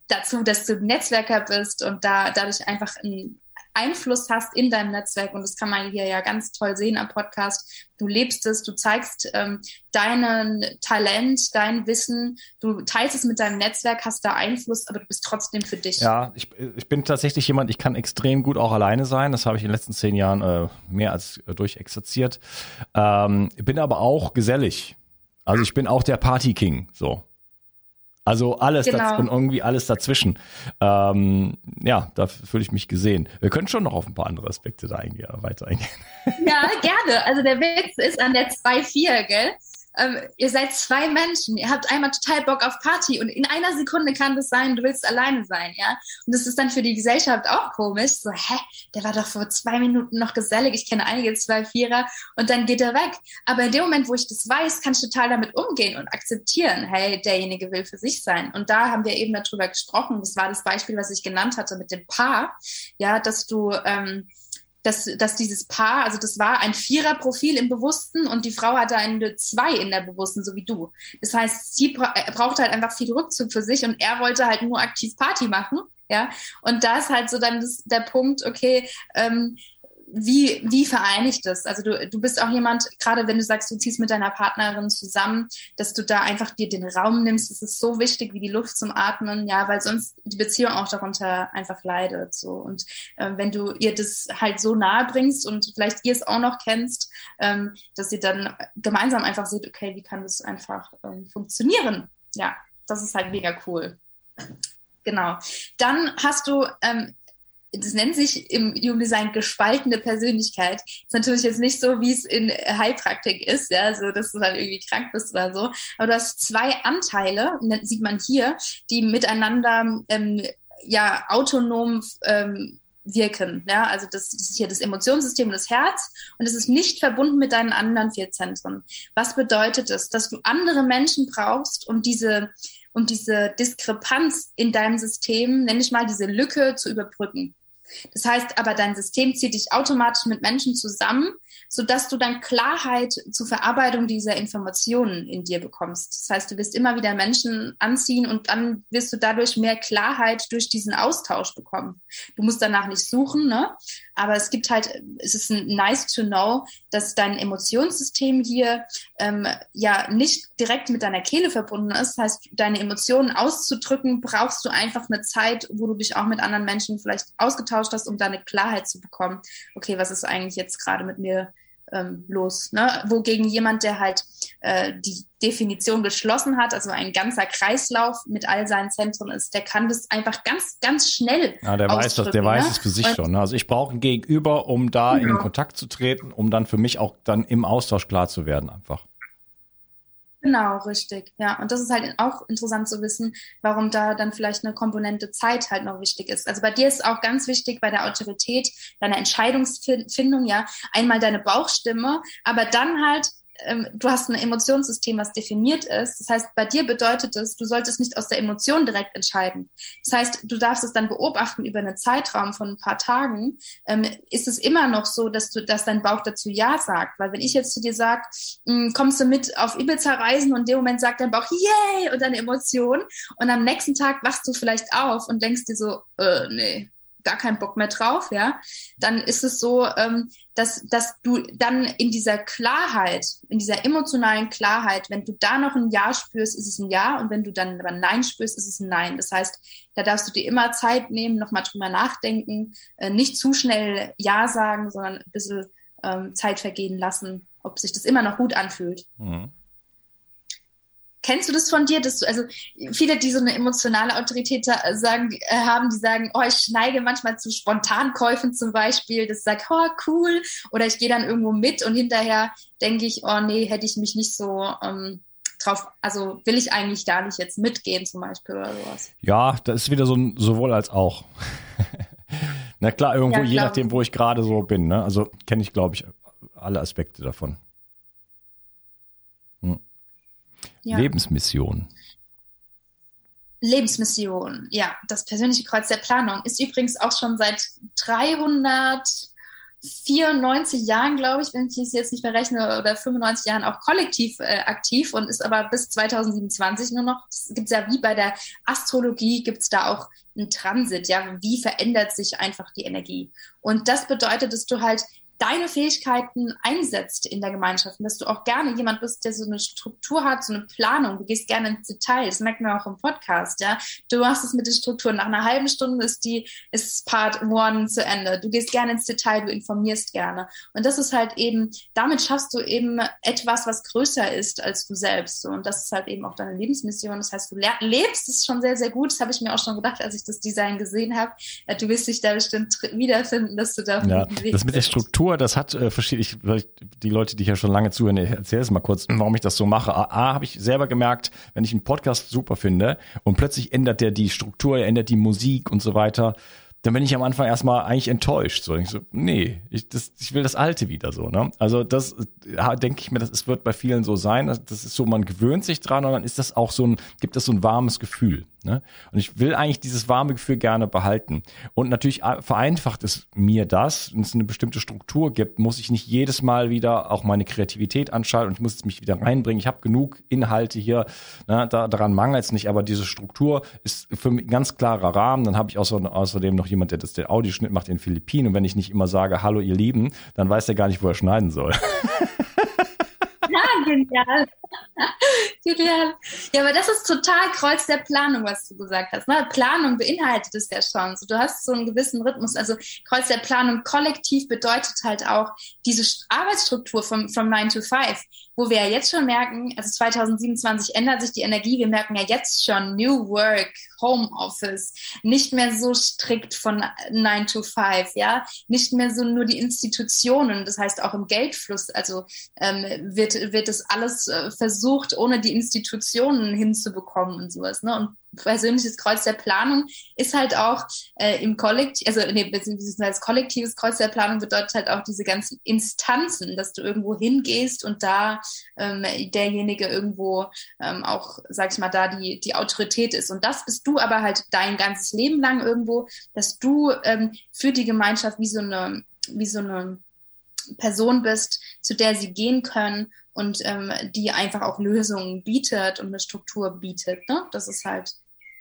dazu, dass du Netzwerker bist und da dadurch einfach ein Einfluss hast in deinem Netzwerk. Und das kann man hier ja ganz toll sehen am Podcast. Du lebst es, du zeigst ähm, deinen Talent, dein Wissen, du teilst es mit deinem Netzwerk, hast da Einfluss, aber du bist trotzdem für dich. Ja, ich, ich bin tatsächlich jemand, ich kann extrem gut auch alleine sein. Das habe ich in den letzten zehn Jahren äh, mehr als äh, durchexerziert. Ähm, bin aber auch gesellig. Also ich bin auch der Party King, so. Also alles genau. und irgendwie alles dazwischen. Ähm, ja, da fühle ich mich gesehen. Wir können schon noch auf ein paar andere Aspekte da eingehen, weiter eingehen. Ja, gerne. Also der Witz ist an der 2-4, gell? Ähm, ihr seid zwei Menschen, ihr habt einmal total Bock auf Party und in einer Sekunde kann das sein, du willst alleine sein, ja. Und das ist dann für die Gesellschaft auch komisch. So, hä, der war doch vor zwei Minuten noch gesellig, ich kenne einige zwei Vierer und dann geht er weg. Aber in dem Moment, wo ich das weiß, kann ich total damit umgehen und akzeptieren, hey, derjenige will für sich sein. Und da haben wir eben darüber gesprochen. Das war das Beispiel, was ich genannt hatte mit dem Paar, ja, dass du ähm, dass, dass dieses Paar, also das war ein Viererprofil im Bewussten und die Frau hatte eine Zwei in der Bewussten, so wie du. Das heißt, sie bra brauchte halt einfach viel Rückzug für sich und er wollte halt nur aktiv Party machen. Ja, und da ist halt so dann das, der Punkt, okay, ähm, wie, wie vereine ich das? Also du, du bist auch jemand, gerade wenn du sagst, du ziehst mit deiner Partnerin zusammen, dass du da einfach dir den Raum nimmst. Das ist so wichtig wie die Luft zum Atmen, ja, weil sonst die Beziehung auch darunter einfach leidet. So. Und äh, wenn du ihr das halt so nahe bringst und vielleicht ihr es auch noch kennst, ähm, dass ihr dann gemeinsam einfach seht, okay, wie kann das einfach ähm, funktionieren? Ja, das ist halt mega cool. Genau. Dann hast du ähm, das nennt sich im Human Design gespaltene Persönlichkeit. Ist natürlich jetzt nicht so, wie es in Heilpraktik ist, ja, so dass du dann irgendwie krank bist oder so. Aber du hast zwei Anteile, sieht man hier, die miteinander ähm, ja autonom ähm, wirken. Ja, also das, das ist hier das Emotionssystem und das Herz und es ist nicht verbunden mit deinen anderen vier Zentren. Was bedeutet es, dass du andere Menschen brauchst, um diese um diese Diskrepanz in deinem System, nenne ich mal diese Lücke zu überbrücken. Das heißt aber, dein System zieht dich automatisch mit Menschen zusammen, sodass du dann Klarheit zur Verarbeitung dieser Informationen in dir bekommst. Das heißt, du wirst immer wieder Menschen anziehen und dann wirst du dadurch mehr Klarheit durch diesen Austausch bekommen. Du musst danach nicht suchen, ne? aber es gibt halt, es ist ein nice to know, dass dein Emotionssystem hier ähm, ja nicht direkt mit deiner Kehle verbunden ist. Das heißt, deine Emotionen auszudrücken, brauchst du einfach eine Zeit, wo du dich auch mit anderen Menschen vielleicht ausgetauscht hast, um deine Klarheit zu bekommen. Okay, was ist eigentlich jetzt gerade mit mir ähm, los. Ne? Wogegen jemand, der halt äh, die Definition geschlossen hat, also ein ganzer Kreislauf mit all seinen Zentren ist, der kann das einfach ganz, ganz schnell. Ja, der weiß das, der ne? weiß es für sich Und, schon. Ne? Also ich brauche ein Gegenüber, um da ja. in den Kontakt zu treten, um dann für mich auch dann im Austausch klar zu werden einfach. Genau, richtig. Ja, und das ist halt auch interessant zu wissen, warum da dann vielleicht eine Komponente Zeit halt noch wichtig ist. Also bei dir ist auch ganz wichtig bei der Autorität, deiner Entscheidungsfindung, ja, einmal deine Bauchstimme, aber dann halt ähm, du hast ein Emotionssystem, was definiert ist. Das heißt, bei dir bedeutet es, du solltest nicht aus der Emotion direkt entscheiden. Das heißt, du darfst es dann beobachten über einen Zeitraum von ein paar Tagen. Ähm, ist es immer noch so, dass du, dass dein Bauch dazu Ja sagt? Weil wenn ich jetzt zu dir sage, hm, kommst du mit auf Ibiza reisen und in dem Moment sagt dein Bauch Yay und deine Emotion und am nächsten Tag wachst du vielleicht auf und denkst dir so, äh, nee, gar keinen Bock mehr drauf, ja, dann ist es so, ähm, dass, dass du dann in dieser Klarheit, in dieser emotionalen Klarheit, wenn du da noch ein Ja spürst, ist es ein Ja und wenn du dann aber Nein spürst, ist es ein Nein. Das heißt, da darfst du dir immer Zeit nehmen, nochmal drüber nachdenken, äh, nicht zu schnell Ja sagen, sondern ein bisschen ähm, Zeit vergehen lassen, ob sich das immer noch gut anfühlt. Mhm. Kennst du das von dir, dass du, also viele, die so eine emotionale Autorität sagen, äh, haben, die sagen, oh, ich neige manchmal zu Spontankäufen zum Beispiel, das sagt, oh, cool, oder ich gehe dann irgendwo mit und hinterher denke ich, oh nee, hätte ich mich nicht so ähm, drauf, also will ich eigentlich gar nicht jetzt mitgehen zum Beispiel oder sowas. Ja, das ist wieder so ein sowohl als auch. Na klar, irgendwo, ja, je nachdem, wo ich gerade so bin. Ne? Also kenne ich, glaube ich, alle Aspekte davon. Ja. Lebensmission. Lebensmission, ja, das persönliche Kreuz der Planung ist übrigens auch schon seit 394 Jahren, glaube ich, wenn ich es jetzt nicht mehr rechne, oder 95 Jahren auch kollektiv äh, aktiv und ist aber bis 2027 nur noch, es gibt ja wie bei der Astrologie, gibt es da auch einen Transit, ja, wie verändert sich einfach die Energie. Und das bedeutet, dass du halt deine Fähigkeiten einsetzt in der Gemeinschaft und dass du auch gerne jemand bist, der so eine Struktur hat, so eine Planung. Du gehst gerne ins Detail. Das merkt man auch im Podcast, ja. Du machst es mit den Strukturen. Nach einer halben Stunde ist die, ist Part One zu Ende. Du gehst gerne ins Detail, du informierst gerne. Und das ist halt eben, damit schaffst du eben etwas, was größer ist als du selbst. Und das ist halt eben auch deine Lebensmission. Das heißt, du lebst es schon sehr, sehr gut. Das habe ich mir auch schon gedacht, als ich das Design gesehen habe. Du wirst dich da bestimmt wiederfinden, dass du da ja, das mit der Struktur Struktur, das hat äh, verschiedene, die Leute, die hier schon lange zuhören, ich es mal kurz, warum ich das so mache. A, A habe ich selber gemerkt, wenn ich einen Podcast super finde und plötzlich ändert der die Struktur, er ändert die Musik und so weiter, dann bin ich am Anfang erstmal eigentlich enttäuscht. So, ich so nee, ich, das, ich will das Alte wieder so. Ne? Also das ja, denke ich mir, das ist, wird bei vielen so sein. Das ist so, man gewöhnt sich dran und dann ist das auch so ein, gibt das so ein warmes Gefühl. Ne? Und ich will eigentlich dieses warme Gefühl gerne behalten. Und natürlich vereinfacht es mir das, wenn es eine bestimmte Struktur gibt, muss ich nicht jedes Mal wieder auch meine Kreativität anschalten und ich muss es mich wieder reinbringen. Ich habe genug Inhalte hier, ne? da, daran mangelt es nicht, aber diese Struktur ist für mich ein ganz klarer Rahmen. Dann habe ich außer, außerdem noch jemand, der das der Audioschnitt macht in den Philippinen. Und wenn ich nicht immer sage, hallo ihr Lieben, dann weiß der gar nicht, wo er schneiden soll. Ja, genial. Ja, aber das ist total Kreuz der Planung, was du gesagt hast. Ne? Planung beinhaltet es ja schon. So, du hast so einen gewissen Rhythmus. Also Kreuz der Planung kollektiv bedeutet halt auch diese Arbeitsstruktur vom, vom 9 to 5 wo wir ja jetzt schon merken, also 2027 ändert sich die Energie, wir merken ja jetzt schon New Work, Home Office, nicht mehr so strikt von 9 to 5, ja, nicht mehr so nur die Institutionen, das heißt auch im Geldfluss, also ähm, wird, wird das alles äh, versucht, ohne die Institutionen hinzubekommen und sowas, ne, und persönliches Kreuz der Planung ist halt auch äh, im Kollektiv, also nee, beziehungsweise kollektives Kreuz der Planung bedeutet halt auch diese ganzen Instanzen, dass du irgendwo hingehst und da ähm, derjenige irgendwo ähm, auch, sag ich mal, da die, die Autorität ist. Und das bist du aber halt dein ganzes Leben lang irgendwo, dass du ähm, für die Gemeinschaft wie so eine, wie so eine Person bist, zu der sie gehen können und ähm, die einfach auch Lösungen bietet und eine Struktur bietet. Ne? Das ist halt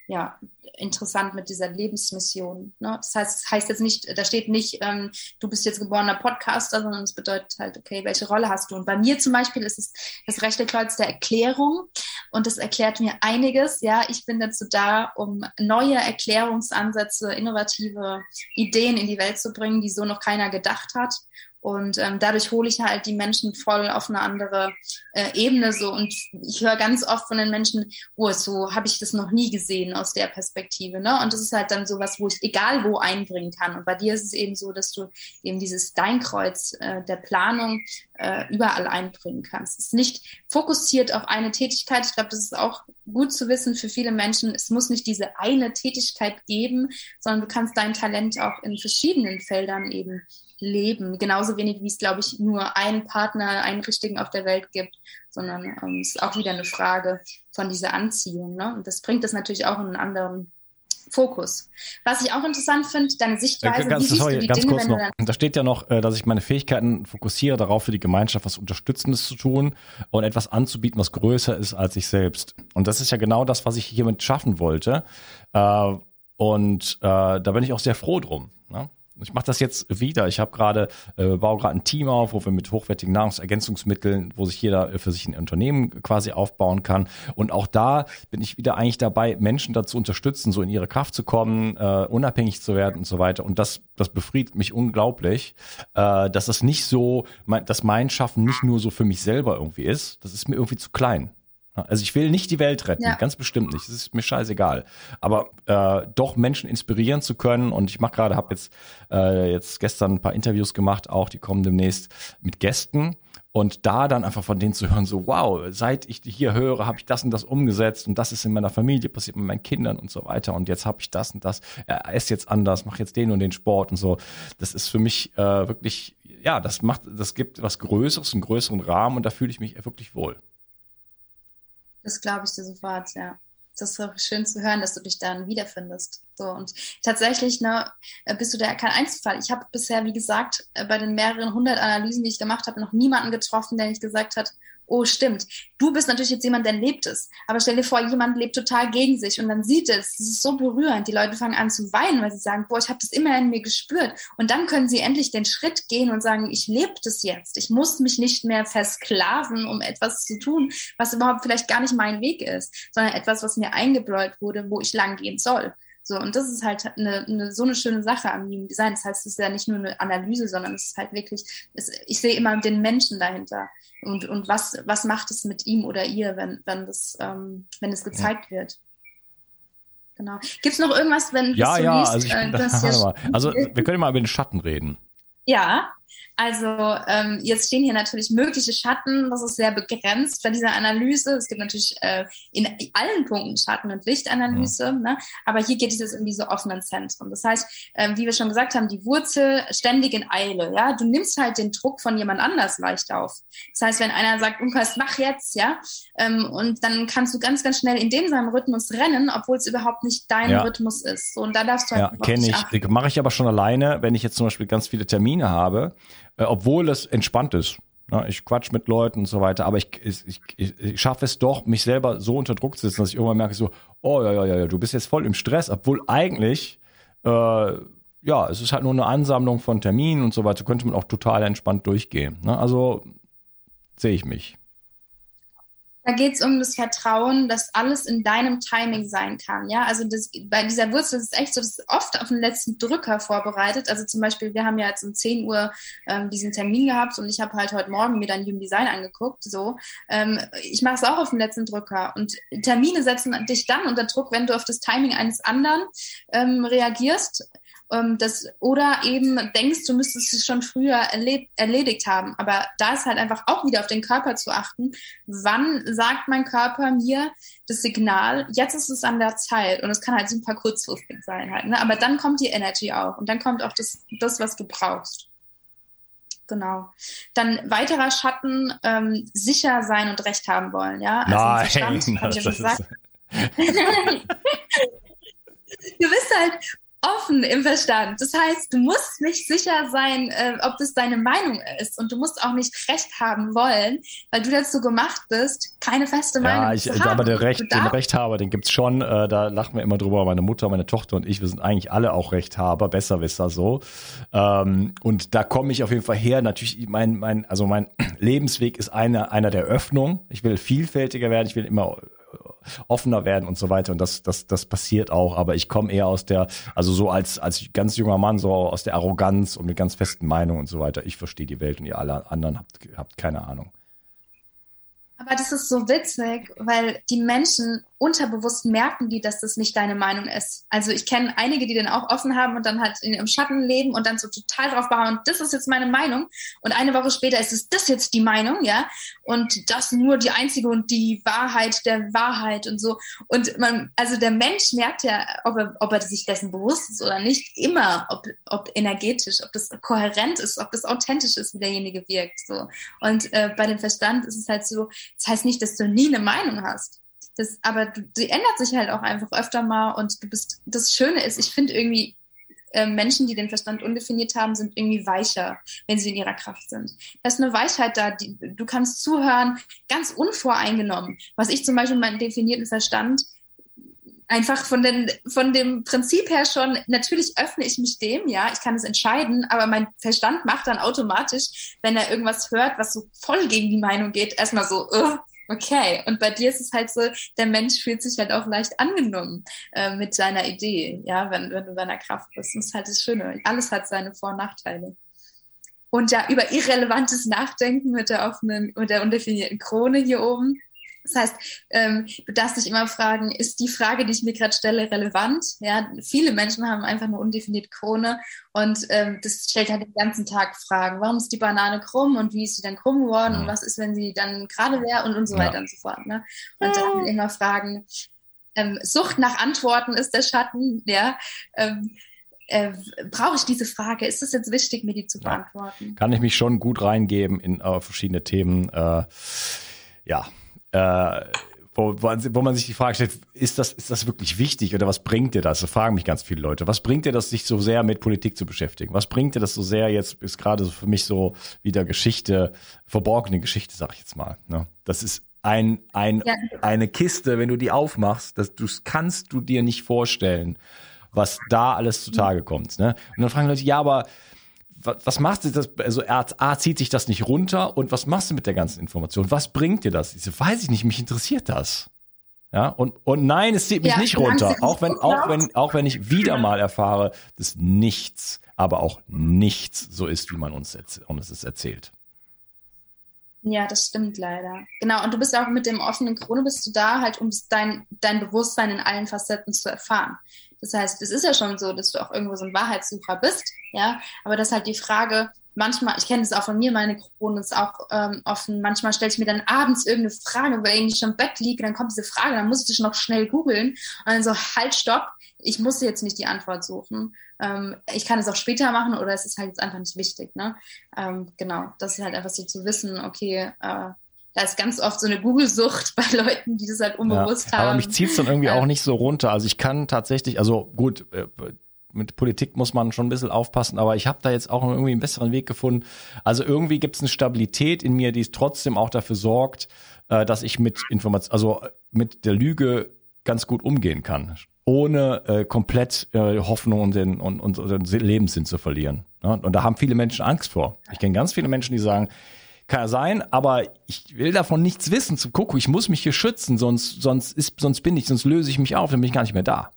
ja, interessant mit dieser Lebensmission. Ne? Das heißt, das heißt jetzt nicht, da steht nicht, ähm, du bist jetzt geborener Podcaster, sondern es bedeutet halt, okay, welche Rolle hast du? Und bei mir zum Beispiel ist es das rechte Kreuz der Erklärung und das erklärt mir einiges. Ja, ich bin dazu da, um neue Erklärungsansätze, innovative Ideen in die Welt zu bringen, die so noch keiner gedacht hat. Und ähm, dadurch hole ich halt die Menschen voll auf eine andere äh, Ebene so. Und ich höre ganz oft von den Menschen, oh, so habe ich das noch nie gesehen aus der Perspektive. Ne? Und das ist halt dann sowas, wo ich egal wo einbringen kann. Und bei dir ist es eben so, dass du eben dieses Steinkreuz äh, der Planung äh, überall einbringen kannst. Es ist nicht fokussiert auf eine Tätigkeit. Ich glaube, das ist auch gut zu wissen für viele Menschen. Es muss nicht diese eine Tätigkeit geben, sondern du kannst dein Talent auch in verschiedenen Feldern eben leben. Genauso wenig wie es, glaube ich, nur einen Partner, einen richtigen auf der Welt gibt, sondern ähm, es ist auch wieder eine Frage von dieser Anziehung. Ne? Und das bringt das natürlich auch in einen anderen Fokus. Was ich auch interessant finde, deine Sichtweise. Ganz, wie sorry, ganz Dinge, kurz noch. Da steht ja noch, äh, dass ich meine Fähigkeiten fokussiere, darauf für die Gemeinschaft was Unterstützendes zu tun und etwas anzubieten, was größer ist als ich selbst. Und das ist ja genau das, was ich hiermit schaffen wollte. Äh, und äh, da bin ich auch sehr froh drum. Ich mache das jetzt wieder. Ich habe gerade, äh, baue gerade ein Team auf, wo wir mit hochwertigen Nahrungsergänzungsmitteln, wo sich jeder für sich ein Unternehmen quasi aufbauen kann. Und auch da bin ich wieder eigentlich dabei, Menschen dazu unterstützen, so in ihre Kraft zu kommen, äh, unabhängig zu werden und so weiter. Und das, das befriedigt mich unglaublich, äh, dass das nicht so, mein, dass mein Schaffen nicht nur so für mich selber irgendwie ist. Das ist mir irgendwie zu klein. Also ich will nicht die Welt retten, ja. ganz bestimmt nicht. Das ist mir scheißegal. Aber äh, doch Menschen inspirieren zu können und ich mache gerade, habe jetzt äh, jetzt gestern ein paar Interviews gemacht, auch die kommen demnächst mit Gästen und da dann einfach von denen zu hören, so wow, seit ich die hier höre, habe ich das und das umgesetzt und das ist in meiner Familie passiert mit meinen Kindern und so weiter und jetzt habe ich das und das, er ist jetzt anders, mache jetzt den und den Sport und so. Das ist für mich äh, wirklich, ja, das macht, das gibt was Größeres, einen größeren Rahmen und da fühle ich mich wirklich wohl. Das glaube ich dir sofort, ja. Das ist auch schön zu hören, dass du dich dann wiederfindest. So und tatsächlich, ne, bist du da kein Einzelfall. Ich habe bisher, wie gesagt, bei den mehreren hundert Analysen, die ich gemacht habe, noch niemanden getroffen, der nicht gesagt hat, oh stimmt, du bist natürlich jetzt jemand, der lebt es. Aber stell dir vor, jemand lebt total gegen sich und dann sieht es, es ist so berührend. Die Leute fangen an zu weinen, weil sie sagen, boah, ich habe das immer in mir gespürt. Und dann können sie endlich den Schritt gehen und sagen, ich lebe das jetzt. Ich muss mich nicht mehr versklaven, um etwas zu tun, was überhaupt vielleicht gar nicht mein Weg ist, sondern etwas, was mir eingebläut wurde, wo ich lang gehen soll. So, und das ist halt eine, eine, so eine schöne Sache am Human Design. Das heißt, es ist ja nicht nur eine Analyse, sondern es ist halt wirklich, es, ich sehe immer den Menschen dahinter und, und was, was macht es mit ihm oder ihr, wenn, wenn, das, ähm, wenn es gezeigt ja. wird. Genau. Gibt es noch irgendwas, wenn ja, ja, liest, also, ich, äh, ja also wir können mal über den Schatten reden. Ja, Also ähm, jetzt stehen hier natürlich mögliche Schatten, das ist sehr begrenzt bei dieser Analyse. Es gibt natürlich äh, in allen Punkten Schatten- und Lichtanalyse, mhm. ne? aber hier geht es jetzt in diese offenen Zentren. Das heißt, äh, wie wir schon gesagt haben, die Wurzel ständig in Eile. Ja, Du nimmst halt den Druck von jemand anders leicht auf. Das heißt, wenn einer sagt, Unkas, mach jetzt, ja, ähm, und dann kannst du ganz, ganz schnell in dem seinem Rhythmus rennen, obwohl es überhaupt nicht dein ja. Rhythmus ist. So, und da darfst du halt Ja, kenne ich. Mache ich aber schon alleine, wenn ich jetzt zum Beispiel ganz viele Termine habe äh, obwohl es entspannt ist. Ja, ich quatsch mit Leuten und so weiter, aber ich, ich, ich, ich schaffe es doch, mich selber so unter Druck zu setzen, dass ich irgendwann merke, so, oh ja, ja, ja, ja, du bist jetzt voll im Stress, obwohl eigentlich, äh, ja, es ist halt nur eine Ansammlung von Terminen und so weiter, könnte man auch total entspannt durchgehen. Ne? Also sehe ich mich. Da geht es um das Vertrauen, dass alles in deinem Timing sein kann. Ja, also das, bei dieser Wurzel ist es echt so, das ist oft auf den letzten Drücker vorbereitet. Also zum Beispiel, wir haben ja jetzt um 10 Uhr ähm, diesen Termin gehabt und ich habe halt heute Morgen mir dann Human Design angeguckt. So, ähm, ich mache es auch auf den letzten Drücker. Und Termine setzen dich dann unter Druck, wenn du auf das Timing eines anderen ähm, reagierst ähm, das, oder eben denkst, du müsstest es schon früher erled erledigt haben. Aber da ist halt einfach auch wieder auf den Körper zu achten. Wann sagt mein Körper mir das Signal, jetzt ist es an der Zeit? Und es kann halt super kurzfristig sein halt. Ne? Aber dann kommt die Energy auch und dann kommt auch das, das was du brauchst. Genau. Dann weiterer Schatten, ähm, sicher sein und Recht haben wollen, ja. Also Nein, Verstand, das, ich ja schon offen im Verstand. Das heißt, du musst nicht sicher sein, äh, ob das deine Meinung ist und du musst auch nicht Recht haben wollen, weil du dazu gemacht bist, keine feste Meinung ja, ich, zu haben. Aber der Recht, den Rechthaber, den gibt's schon. Äh, da lachen wir immer drüber. Meine Mutter, meine Tochter und ich, wir sind eigentlich alle auch Rechthaber, Besserwisser so. Ähm, und da komme ich auf jeden Fall her. Natürlich, mein, mein, also mein Lebensweg ist einer, einer der Öffnung. Ich will vielfältiger werden. Ich will immer offener werden und so weiter. Und das, das, das passiert auch. Aber ich komme eher aus der, also so als, als ganz junger Mann, so aus der Arroganz und mit ganz festen Meinungen und so weiter. Ich verstehe die Welt und ihr alle anderen habt, habt keine Ahnung. Aber das ist so witzig, weil die Menschen unterbewusst merken die, dass das nicht deine Meinung ist. Also ich kenne einige, die den auch offen haben und dann halt in, im Schatten leben und dann so total drauf bauen, das ist jetzt meine Meinung. Und eine Woche später ist es das jetzt die Meinung, ja. Und das nur die einzige und die Wahrheit der Wahrheit und so. Und man, also der Mensch merkt ja, ob er, ob er sich dessen bewusst ist oder nicht, immer, ob, ob energetisch, ob das kohärent ist, ob das authentisch ist, wie derjenige wirkt. So. Und äh, bei dem Verstand ist es halt so, das heißt nicht, dass du nie eine Meinung hast. Das, aber du, die ändert sich halt auch einfach öfter mal und du bist, das Schöne ist, ich finde irgendwie, äh, Menschen, die den Verstand undefiniert haben, sind irgendwie weicher, wenn sie in ihrer Kraft sind. Da ist eine Weichheit da, die, du kannst zuhören, ganz unvoreingenommen. Was ich zum Beispiel meinen definierten Verstand einfach von, den, von dem Prinzip her schon, natürlich öffne ich mich dem, ja, ich kann es entscheiden, aber mein Verstand macht dann automatisch, wenn er irgendwas hört, was so voll gegen die Meinung geht, erstmal so, uh, okay. Und bei dir ist es halt so, der Mensch fühlt sich halt auch leicht angenommen äh, mit seiner Idee, ja, wenn, wenn du deiner Kraft bist. Das ist halt das Schöne. Alles hat seine Vor- und Nachteile. Und ja, über irrelevantes Nachdenken mit der offenen, mit der undefinierten Krone hier oben das heißt, ähm, du darfst dich immer fragen, ist die Frage, die ich mir gerade stelle, relevant? Ja, viele Menschen haben einfach eine undefinierte Krone und ähm, das stellt halt den ganzen Tag Fragen. Warum ist die Banane krumm und wie ist sie dann krumm geworden mhm. und was ist, wenn sie dann gerade wäre und, und so ja. weiter und so fort. Ne? Und dann immer fragen, ähm, Sucht nach Antworten ist der Schatten, ja. Ähm, äh, brauche ich diese Frage? Ist es jetzt wichtig, mir die zu beantworten? Kann ich mich schon gut reingeben in äh, verschiedene Themen. Äh, ja, äh, wo, wo man sich die Frage stellt, ist das, ist das wirklich wichtig oder was bringt dir das? Das fragen mich ganz viele Leute. Was bringt dir das, sich so sehr mit Politik zu beschäftigen? Was bringt dir das so sehr? Jetzt ist gerade für mich so wieder Geschichte, verborgene Geschichte, sag ich jetzt mal. Ne? Das ist ein, ein, ja. eine Kiste, wenn du die aufmachst, das, das kannst du dir nicht vorstellen, was da alles zutage kommt. Ne? Und dann fragen Leute, ja, aber was machst du das? Also A, zieht sich das nicht runter und was machst du mit der ganzen Information? Was bringt dir das? Ich so, weiß ich nicht, mich interessiert das. Ja, und, und nein, es zieht mich ja, nicht runter. Auch wenn, auch wenn, auch wenn ich wieder mal erfahre, dass nichts, aber auch nichts so ist, wie man uns, uns es erzählt. Ja, das stimmt leider. Genau, und du bist auch mit dem offenen Krone bist du da halt, um dein, dein Bewusstsein in allen Facetten zu erfahren. Das heißt, es ist ja schon so, dass du auch irgendwo so ein Wahrheitssucher bist, ja, aber das ist halt die Frage, manchmal, ich kenne das auch von mir, meine Krone ist auch ähm, offen. Manchmal stelle ich mir dann abends irgendeine Frage, weil ich schon im Bett liege, dann kommt diese Frage, dann muss ich noch schnell googeln. Und dann so, halt, stopp, ich muss jetzt nicht die Antwort suchen. Ähm, ich kann es auch später machen oder es ist halt jetzt einfach nicht wichtig. Ne? Ähm, genau, das ist halt einfach so zu wissen, okay, äh, da ist ganz oft so eine Google-Sucht bei Leuten, die das halt unbewusst ja, haben. Aber mich zieht es dann irgendwie auch nicht so runter. Also ich kann tatsächlich, also gut, äh, mit Politik muss man schon ein bisschen aufpassen, aber ich habe da jetzt auch irgendwie einen besseren Weg gefunden. Also irgendwie gibt es eine Stabilität in mir, die es trotzdem auch dafür sorgt, äh, dass ich mit Information, also mit der Lüge ganz gut umgehen kann, ohne äh, komplett äh, Hoffnung und den, und, und, den Lebenssinn zu verlieren. Ne? Und da haben viele Menschen Angst vor. Ich kenne ganz viele Menschen, die sagen, kann ja sein, aber ich will davon nichts wissen. Zu gucken, ich muss mich hier schützen, sonst, sonst ist, sonst bin ich, sonst löse ich mich auf, dann bin ich gar nicht mehr da.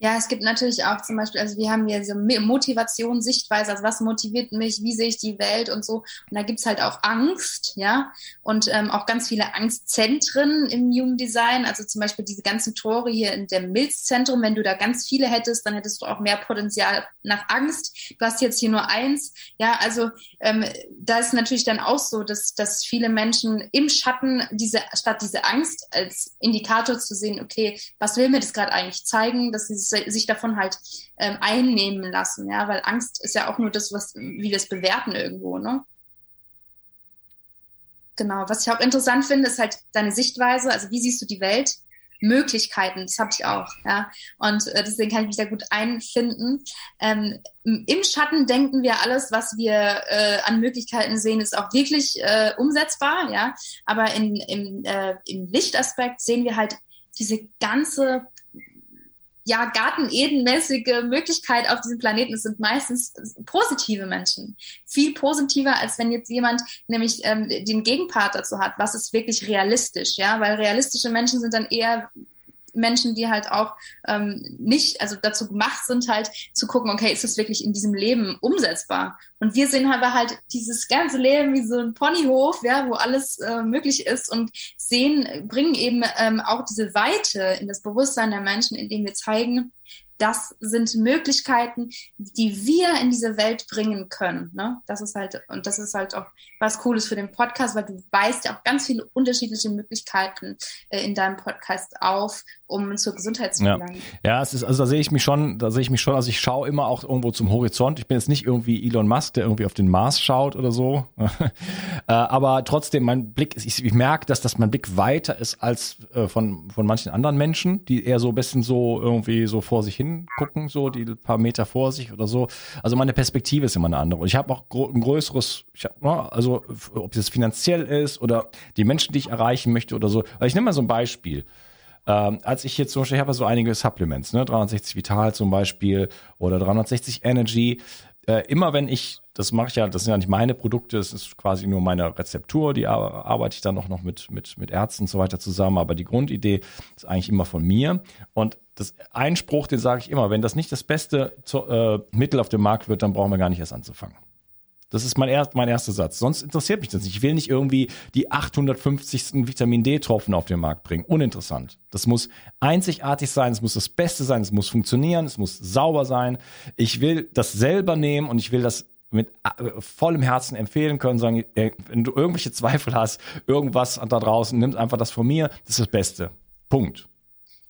Ja, es gibt natürlich auch zum Beispiel, also wir haben hier so Motivation, Sichtweise, also was motiviert mich, wie sehe ich die Welt und so. Und da gibt's halt auch Angst, ja, und ähm, auch ganz viele Angstzentren im Jugenddesign. Also zum Beispiel diese ganzen Tore hier in dem Milzzentrum, wenn du da ganz viele hättest, dann hättest du auch mehr Potenzial nach Angst. Du hast jetzt hier nur eins. Ja, also ähm, da ist natürlich dann auch so, dass, dass viele Menschen im Schatten diese, statt diese Angst als Indikator zu sehen, okay, was will mir das gerade eigentlich zeigen, dass dieses sich davon halt ähm, einnehmen lassen, ja, weil Angst ist ja auch nur das, was, wie wir es bewerten irgendwo, ne? Genau, was ich auch interessant finde, ist halt deine Sichtweise, also wie siehst du die Welt? Möglichkeiten, das habe ich auch, ja. Und äh, deswegen kann ich mich da gut einfinden. Ähm, Im Schatten denken wir, alles, was wir äh, an Möglichkeiten sehen, ist auch wirklich äh, umsetzbar, ja. Aber in, im, äh, im Lichtaspekt sehen wir halt diese ganze ja, Garten-Eden-mäßige Möglichkeit auf diesem Planeten. Es sind meistens positive Menschen. Viel positiver, als wenn jetzt jemand nämlich ähm, den Gegenpart dazu hat. Was ist wirklich realistisch? Ja, weil realistische Menschen sind dann eher Menschen, die halt auch ähm, nicht, also dazu gemacht sind, halt zu gucken, okay, ist das wirklich in diesem Leben umsetzbar? Und wir sehen aber halt dieses ganze Leben wie so ein Ponyhof, ja, wo alles äh, möglich ist und sehen, bringen eben ähm, auch diese Weite in das Bewusstsein der Menschen, indem wir zeigen, das sind Möglichkeiten, die wir in diese Welt bringen können. Ne? Das ist halt, und das ist halt auch was Cooles für den Podcast, weil du weißt ja auch ganz viele unterschiedliche Möglichkeiten äh, in deinem Podcast auf, um zur Gesundheit zu gelangen. Ja, ja es ist, also da sehe ich mich schon, da sehe ich mich schon, also ich schaue immer auch irgendwo zum Horizont. Ich bin jetzt nicht irgendwie Elon Musk, der irgendwie auf den Mars schaut oder so. äh, aber trotzdem, mein Blick ist, ich, ich merke, dass das mein Blick weiter ist als äh, von, von manchen anderen Menschen, die eher so ein bisschen so irgendwie so vor sich hin gucken, so die paar Meter vor sich oder so. Also meine Perspektive ist immer eine andere. Und ich habe auch ein größeres, ich hab, ne, also ob es finanziell ist oder die Menschen, die ich erreichen möchte oder so. Also ich nehme mal so ein Beispiel. Ähm, als ich jetzt zum Beispiel, ich habe so einige Supplements, ne, 360 Vital zum Beispiel oder 360 Energy. Äh, immer wenn ich, das mache ich ja, das sind ja nicht meine Produkte, das ist quasi nur meine Rezeptur, die arbeite ich dann auch noch mit, mit, mit Ärzten und so weiter zusammen, aber die Grundidee ist eigentlich immer von mir. Und das Einspruch, den sage ich immer, wenn das nicht das beste äh, Mittel auf dem Markt wird, dann brauchen wir gar nicht erst anzufangen. Das ist mein, erst, mein erster Satz. Sonst interessiert mich das nicht. Ich will nicht irgendwie die 850. Vitamin D-Tropfen auf den Markt bringen. Uninteressant. Das muss einzigartig sein, es muss das Beste sein, es muss funktionieren, es muss sauber sein. Ich will das selber nehmen und ich will das mit äh, vollem Herzen empfehlen können, sagen, wenn du irgendwelche Zweifel hast, irgendwas da draußen, nimm einfach das von mir, das ist das Beste. Punkt.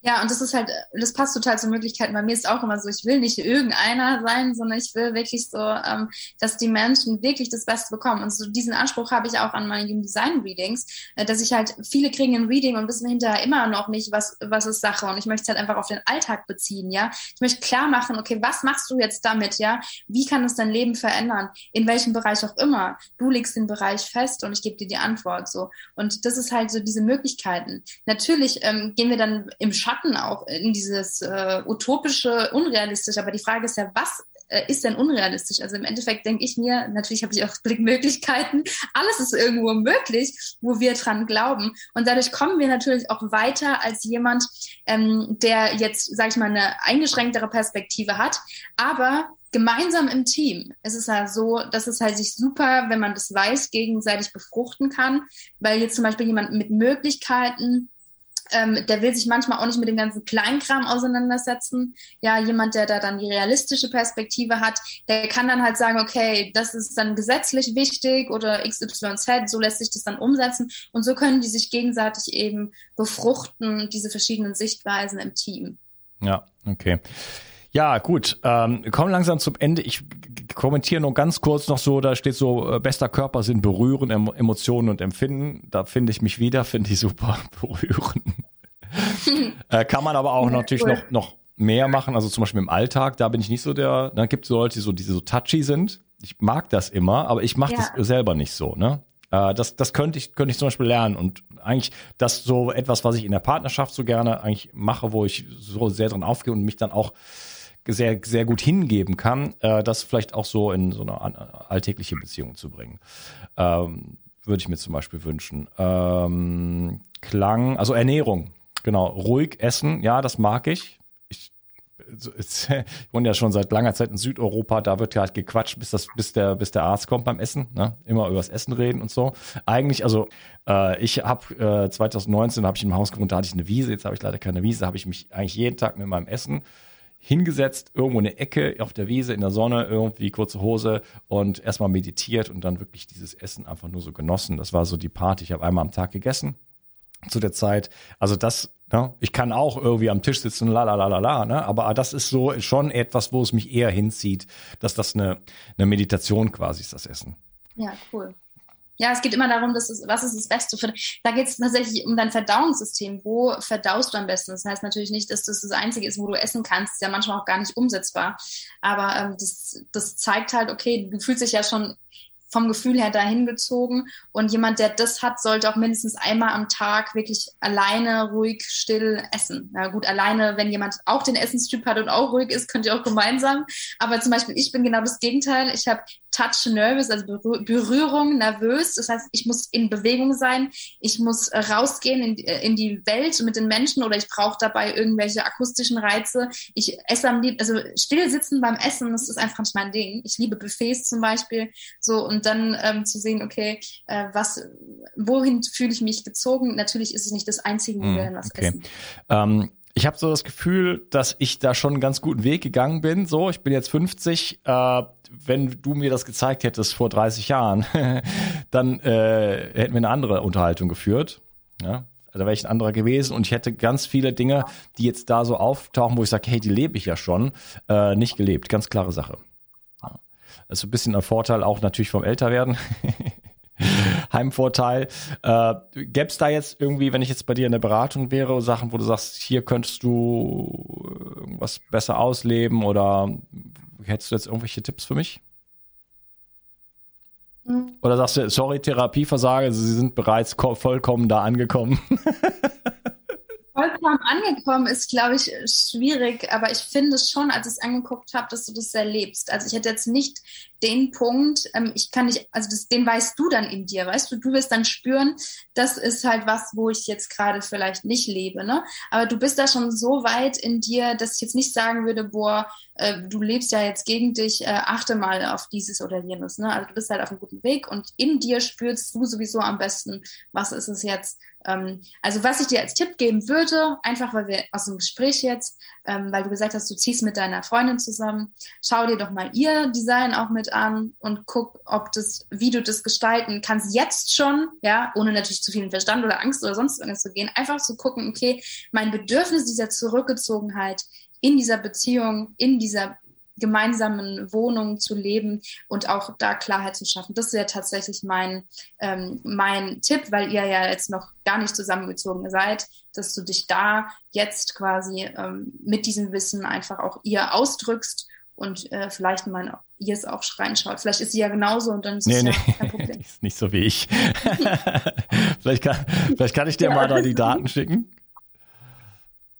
Ja, und das ist halt, das passt total zu Möglichkeiten. Bei mir ist auch immer so, ich will nicht irgendeiner sein, sondern ich will wirklich so, ähm, dass die Menschen wirklich das Beste bekommen. Und so diesen Anspruch habe ich auch an meine Human Design Readings, äh, dass ich halt, viele kriegen ein Reading und wissen hinterher immer noch nicht, was, was ist Sache. Und ich möchte es halt einfach auf den Alltag beziehen, ja. Ich möchte klar machen, okay, was machst du jetzt damit, ja? Wie kann es dein Leben verändern? In welchem Bereich auch immer. Du legst den Bereich fest und ich gebe dir die Antwort, so. Und das ist halt so diese Möglichkeiten. Natürlich ähm, gehen wir dann im Schatten Schatten auch in dieses äh, utopische, unrealistische. Aber die Frage ist ja, was äh, ist denn unrealistisch? Also im Endeffekt denke ich mir, natürlich habe ich auch Blickmöglichkeiten, alles ist irgendwo möglich, wo wir dran glauben. Und dadurch kommen wir natürlich auch weiter als jemand, ähm, der jetzt, sage ich mal, eine eingeschränktere Perspektive hat. Aber gemeinsam im Team ist es ja so, dass es halt sich super, wenn man das weiß, gegenseitig befruchten kann, weil jetzt zum Beispiel jemand mit Möglichkeiten ähm, der will sich manchmal auch nicht mit dem ganzen Kleinkram auseinandersetzen. Ja, jemand, der da dann die realistische Perspektive hat, der kann dann halt sagen, okay, das ist dann gesetzlich wichtig oder XYZ, so lässt sich das dann umsetzen. Und so können die sich gegenseitig eben befruchten, diese verschiedenen Sichtweisen im Team. Ja, okay. Ja, gut. Ähm, kommen langsam zum Ende. Ich kommentiere nur ganz kurz noch so, da steht so, äh, bester Körpersinn berühren, em Emotionen und Empfinden. Da finde ich mich wieder, finde ich super berühren. äh, kann man aber auch ja, natürlich cool. noch, noch mehr machen. Also zum Beispiel im Alltag, da bin ich nicht so der, dann gibt es Leute, die so, die so touchy sind. Ich mag das immer, aber ich mache ja. das selber nicht so, ne? Äh, das, das könnte ich, könnte ich zum Beispiel lernen. Und eigentlich das so etwas, was ich in der Partnerschaft so gerne eigentlich mache, wo ich so sehr drin aufgehe und mich dann auch sehr, sehr gut hingeben kann, äh, das vielleicht auch so in so eine alltägliche Beziehung zu bringen. Ähm, würde ich mir zum Beispiel wünschen. Ähm, Klang, also Ernährung, genau, ruhig essen, ja, das mag ich. Ich, wohne ja schon seit langer Zeit in Südeuropa, da wird ja halt gequatscht, bis, das, bis, der, bis der Arzt kommt beim Essen. Ne? Immer übers Essen reden und so. Eigentlich, also äh, ich habe äh, 2019 habe ich im Haus gewohnt, da hatte ich eine Wiese, jetzt habe ich leider keine Wiese, habe ich mich eigentlich jeden Tag mit meinem Essen hingesetzt, irgendwo in der Ecke auf der Wiese in der Sonne, irgendwie kurze Hose und erstmal meditiert und dann wirklich dieses Essen einfach nur so genossen. Das war so die Party. Ich habe einmal am Tag gegessen zu der Zeit. Also das, ne, ich kann auch irgendwie am Tisch sitzen, la la la la la, ne? Aber das ist so schon etwas, wo es mich eher hinzieht, dass das eine, eine Meditation quasi ist, das Essen. Ja, cool. Ja, es geht immer darum, dass es, was ist das Beste für. Da geht es tatsächlich um dein Verdauungssystem. Wo verdaust du am besten? Das heißt natürlich nicht, dass das das Einzige ist, wo du essen kannst. Das ist ja manchmal auch gar nicht umsetzbar. Aber ähm, das, das zeigt halt, okay, du fühlst dich ja schon vom Gefühl her dahin gezogen. Und jemand, der das hat, sollte auch mindestens einmal am Tag wirklich alleine, ruhig, still essen. Na gut, alleine, wenn jemand auch den Essenstyp hat und auch ruhig ist, könnt ihr auch gemeinsam. Aber zum Beispiel, ich bin genau das Gegenteil. Ich habe Touch nervous, also Berührung nervös. Das heißt, ich muss in Bewegung sein. Ich muss rausgehen in, in die Welt mit den Menschen oder ich brauche dabei irgendwelche akustischen Reize. Ich esse am liebsten, also still sitzen beim Essen, das ist einfach nicht mein Ding. Ich liebe Buffets zum Beispiel. So, und dann ähm, zu sehen, okay, äh, was, wohin fühle ich mich gezogen? Natürlich ist es nicht das einzige Modell, hm, was okay. Essen. Ähm, ich habe so das Gefühl, dass ich da schon einen ganz guten Weg gegangen bin. So, ich bin jetzt 50. Äh, wenn du mir das gezeigt hättest vor 30 Jahren, dann äh, hätten wir eine andere Unterhaltung geführt. Ja? Da wäre ich ein anderer gewesen und ich hätte ganz viele Dinge, die jetzt da so auftauchen, wo ich sage, hey, die lebe ich ja schon, äh, nicht gelebt. Ganz klare Sache. Das ist ein bisschen ein Vorteil auch natürlich vom Älterwerden. Heimvorteil. Äh, Gäbe es da jetzt irgendwie, wenn ich jetzt bei dir in der Beratung wäre, Sachen, wo du sagst, hier könntest du was besser ausleben oder hättest du jetzt irgendwelche Tipps für mich? Mhm. Oder sagst du, sorry, Therapieversage, Sie sind bereits vollkommen da angekommen? vollkommen angekommen ist, glaube ich, schwierig, aber ich finde schon, als ich es angeguckt habe, dass du das erlebst. Also ich hätte jetzt nicht den Punkt, ähm, ich kann nicht, also das, den weißt du dann in dir, weißt du, du wirst dann spüren, das ist halt was, wo ich jetzt gerade vielleicht nicht lebe, ne? Aber du bist da schon so weit in dir, dass ich jetzt nicht sagen würde, boah, äh, du lebst ja jetzt gegen dich, äh, achte mal auf dieses oder jenes, ne? Also du bist halt auf einem guten Weg und in dir spürst du sowieso am besten, was ist es jetzt, also was ich dir als Tipp geben würde, einfach weil wir aus dem Gespräch jetzt, ähm, weil du gesagt hast, du ziehst mit deiner Freundin zusammen, schau dir doch mal ihr Design auch mit an und guck, ob das, wie du das gestalten kannst jetzt schon, ja, ohne natürlich zu viel Verstand oder Angst oder sonst irgendwas zu gehen, einfach zu gucken, okay, mein Bedürfnis dieser Zurückgezogenheit in dieser Beziehung, in dieser gemeinsamen Wohnung zu leben und auch da Klarheit zu schaffen. Das wäre tatsächlich mein, ähm, mein Tipp, weil ihr ja jetzt noch gar nicht zusammengezogen seid, dass du dich da jetzt quasi ähm, mit diesem Wissen einfach auch ihr ausdrückst und äh, vielleicht mal ihr es auch reinschaut. Vielleicht ist sie ja genauso und dann ist nee, es nee. ja kein Problem. ist nicht so wie ich. vielleicht, kann, vielleicht kann ich dir ja, mal da die Daten schicken.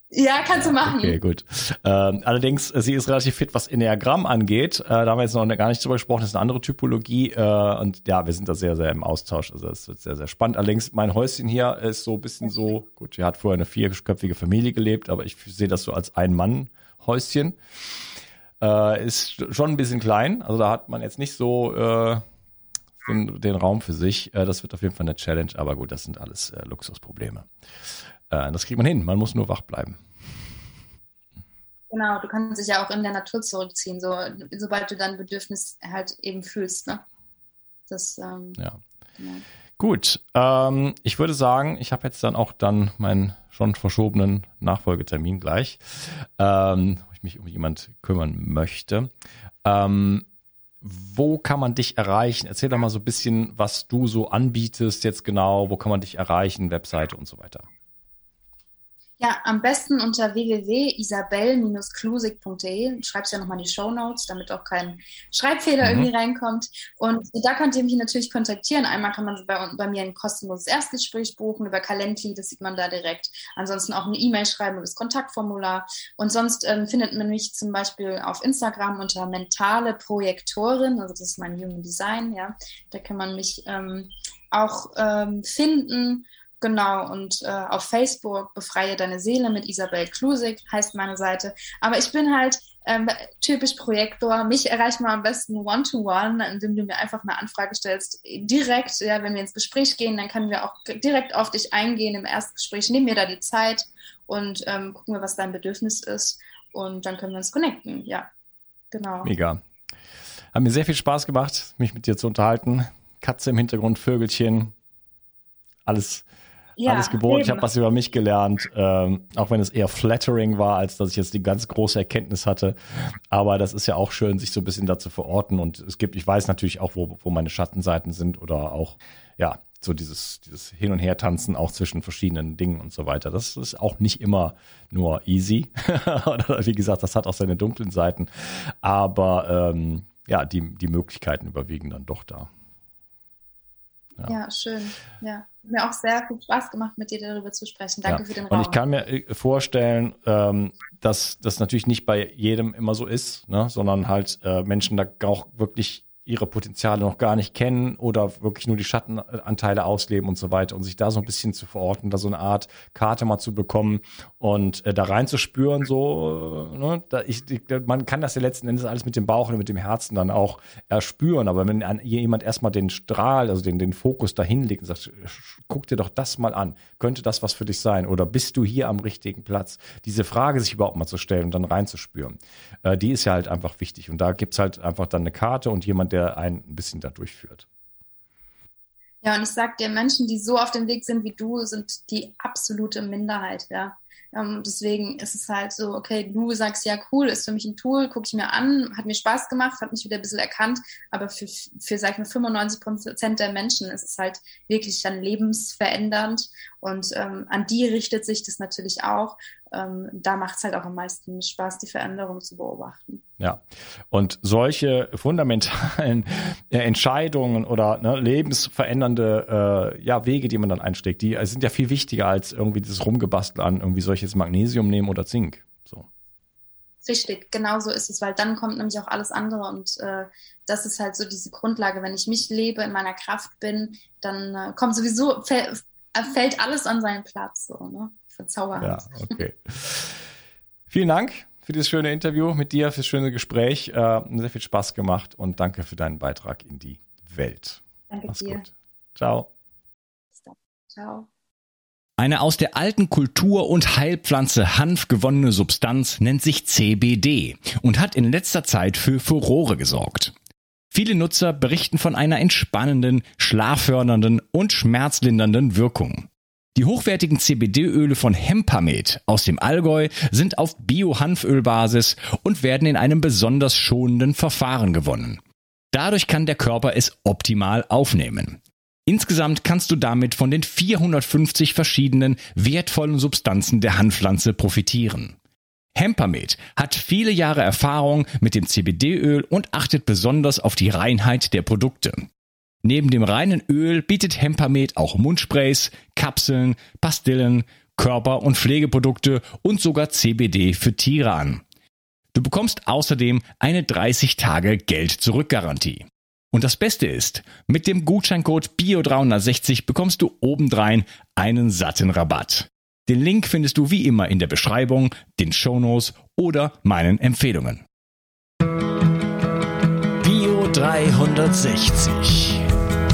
Ja, kannst du machen. Okay, gut. Ähm, allerdings, sie ist relativ fit, was Enneagramm angeht. Äh, da haben wir jetzt noch gar nicht drüber gesprochen. Das ist eine andere Typologie. Äh, und ja, wir sind da sehr, sehr im Austausch. Also es wird sehr, sehr spannend. Allerdings, mein Häuschen hier ist so ein bisschen so, gut, sie hat vorher eine vierköpfige Familie gelebt, aber ich sehe das so als Ein-Mann-Häuschen. Äh, ist schon ein bisschen klein. Also da hat man jetzt nicht so äh, den, den Raum für sich. Äh, das wird auf jeden Fall eine Challenge. Aber gut, das sind alles äh, Luxusprobleme. Äh, das kriegt man hin. Man muss nur wach bleiben. Genau, du kannst dich ja auch in der Natur zurückziehen, so, sobald du dein Bedürfnis halt eben fühlst. Ne? Das, ähm, ja. Genau. Gut, ähm, ich würde sagen, ich habe jetzt dann auch dann meinen schon verschobenen Nachfolgetermin gleich, ähm, wo ich mich um jemand kümmern möchte. Ähm, wo kann man dich erreichen? Erzähl doch mal so ein bisschen, was du so anbietest jetzt genau. Wo kann man dich erreichen? Webseite und so weiter. Ja, am besten unter www.isabel-klusig.de. Schreibst ja nochmal die Show Notes, damit auch kein Schreibfehler mhm. irgendwie reinkommt. Und da könnt ihr mich natürlich kontaktieren. Einmal kann man bei, bei mir ein kostenloses Erstgespräch buchen über Calendly, das sieht man da direkt. Ansonsten auch eine E-Mail schreiben über das Kontaktformular. Und sonst ähm, findet man mich zum Beispiel auf Instagram unter mentale Projektorin, also das ist mein Human Design, ja. Da kann man mich ähm, auch ähm, finden. Genau, und äh, auf Facebook Befreie deine Seele mit Isabel Klusig heißt meine Seite. Aber ich bin halt ähm, typisch Projektor. Mich erreicht man am besten one-to-one, -one, indem du mir einfach eine Anfrage stellst. Direkt, ja, wenn wir ins Gespräch gehen, dann können wir auch direkt auf dich eingehen im Erstgespräch. Nimm mir da die Zeit und ähm, gucken wir, was dein Bedürfnis ist. Und dann können wir uns connecten. Ja, genau. Mega. Hat mir sehr viel Spaß gemacht, mich mit dir zu unterhalten. Katze im Hintergrund, Vögelchen, alles ja, alles geboren. Eben. Ich habe was über mich gelernt, ähm, auch wenn es eher flattering war, als dass ich jetzt die ganz große Erkenntnis hatte. Aber das ist ja auch schön, sich so ein bisschen dazu verorten. Und es gibt, ich weiß natürlich auch, wo, wo meine Schattenseiten sind oder auch, ja, so dieses, dieses Hin- und Her-Tanzen auch zwischen verschiedenen Dingen und so weiter. Das ist auch nicht immer nur easy. Oder wie gesagt, das hat auch seine dunklen Seiten. Aber ähm, ja, die, die Möglichkeiten überwiegen dann doch da. Ja, ja schön. Ja mir auch sehr viel Spaß gemacht, mit dir darüber zu sprechen. Danke ja. für den Raum. Und ich kann mir äh, vorstellen, ähm, dass das natürlich nicht bei jedem immer so ist, ne? sondern halt äh, Menschen da auch wirklich ihre Potenziale noch gar nicht kennen oder wirklich nur die Schattenanteile ausleben und so weiter und sich da so ein bisschen zu verorten, da so eine Art Karte mal zu bekommen und äh, da reinzuspüren, so, äh, ne, da ich, ich, man kann das ja letzten Endes alles mit dem Bauch und mit dem Herzen dann auch erspüren, aber wenn an, jemand erstmal den Strahl, also den, den Fokus dahin legt und sagt, guck dir doch das mal an, könnte das was für dich sein oder bist du hier am richtigen Platz? Diese Frage sich überhaupt mal zu stellen und dann reinzuspüren, äh, die ist ja halt einfach wichtig und da gibt's halt einfach dann eine Karte und jemand, der einen ein bisschen da durchführt. Ja, und ich sag dir, Menschen, die so auf dem Weg sind wie du, sind die absolute Minderheit, ja. Ähm, deswegen ist es halt so, okay, du sagst ja cool, ist für mich ein Tool, gucke ich mir an, hat mir Spaß gemacht, hat mich wieder ein bisschen erkannt, aber für, für sag ich mal, 95 Prozent der Menschen ist es halt wirklich dann lebensverändernd und ähm, an die richtet sich das natürlich auch ähm, da macht es halt auch am meisten Spaß, die Veränderung zu beobachten. Ja, und solche fundamentalen äh, Entscheidungen oder ne, lebensverändernde äh, ja, Wege, die man dann einsteckt, die sind ja viel wichtiger als irgendwie dieses Rumgebastel an irgendwie solches Magnesium nehmen oder Zink. So. Richtig, genau so ist es, weil dann kommt nämlich auch alles andere und äh, das ist halt so diese Grundlage. Wenn ich mich lebe, in meiner Kraft bin, dann äh, kommt sowieso, fällt alles an seinen Platz. So, ne? Verzauberhaft. Ja, okay. Vielen Dank für dieses schöne Interview mit dir, fürs schöne Gespräch. Äh, sehr viel Spaß gemacht und danke für deinen Beitrag in die Welt. Danke Mach's dir. Gut. Ciao. Ciao. Eine aus der alten Kultur- und Heilpflanze Hanf gewonnene Substanz nennt sich CBD und hat in letzter Zeit für Furore gesorgt. Viele Nutzer berichten von einer entspannenden, schlaffördernden und schmerzlindernden Wirkung. Die hochwertigen CBD-Öle von Hempamed aus dem Allgäu sind auf Bio-Hanfölbasis und werden in einem besonders schonenden Verfahren gewonnen. Dadurch kann der Körper es optimal aufnehmen. Insgesamt kannst du damit von den 450 verschiedenen wertvollen Substanzen der Hanfpflanze profitieren. Hempamed hat viele Jahre Erfahrung mit dem CBD-Öl und achtet besonders auf die Reinheit der Produkte. Neben dem reinen Öl bietet Hempamed auch Mundsprays, Kapseln, Pastillen, Körper- und Pflegeprodukte und sogar CBD für Tiere an. Du bekommst außerdem eine 30 Tage Geld-Zurück-Garantie. Und das Beste ist, mit dem Gutscheincode BIO360 bekommst du obendrein einen satten Rabatt. Den Link findest du wie immer in der Beschreibung, den Shownotes oder meinen Empfehlungen. Bio 360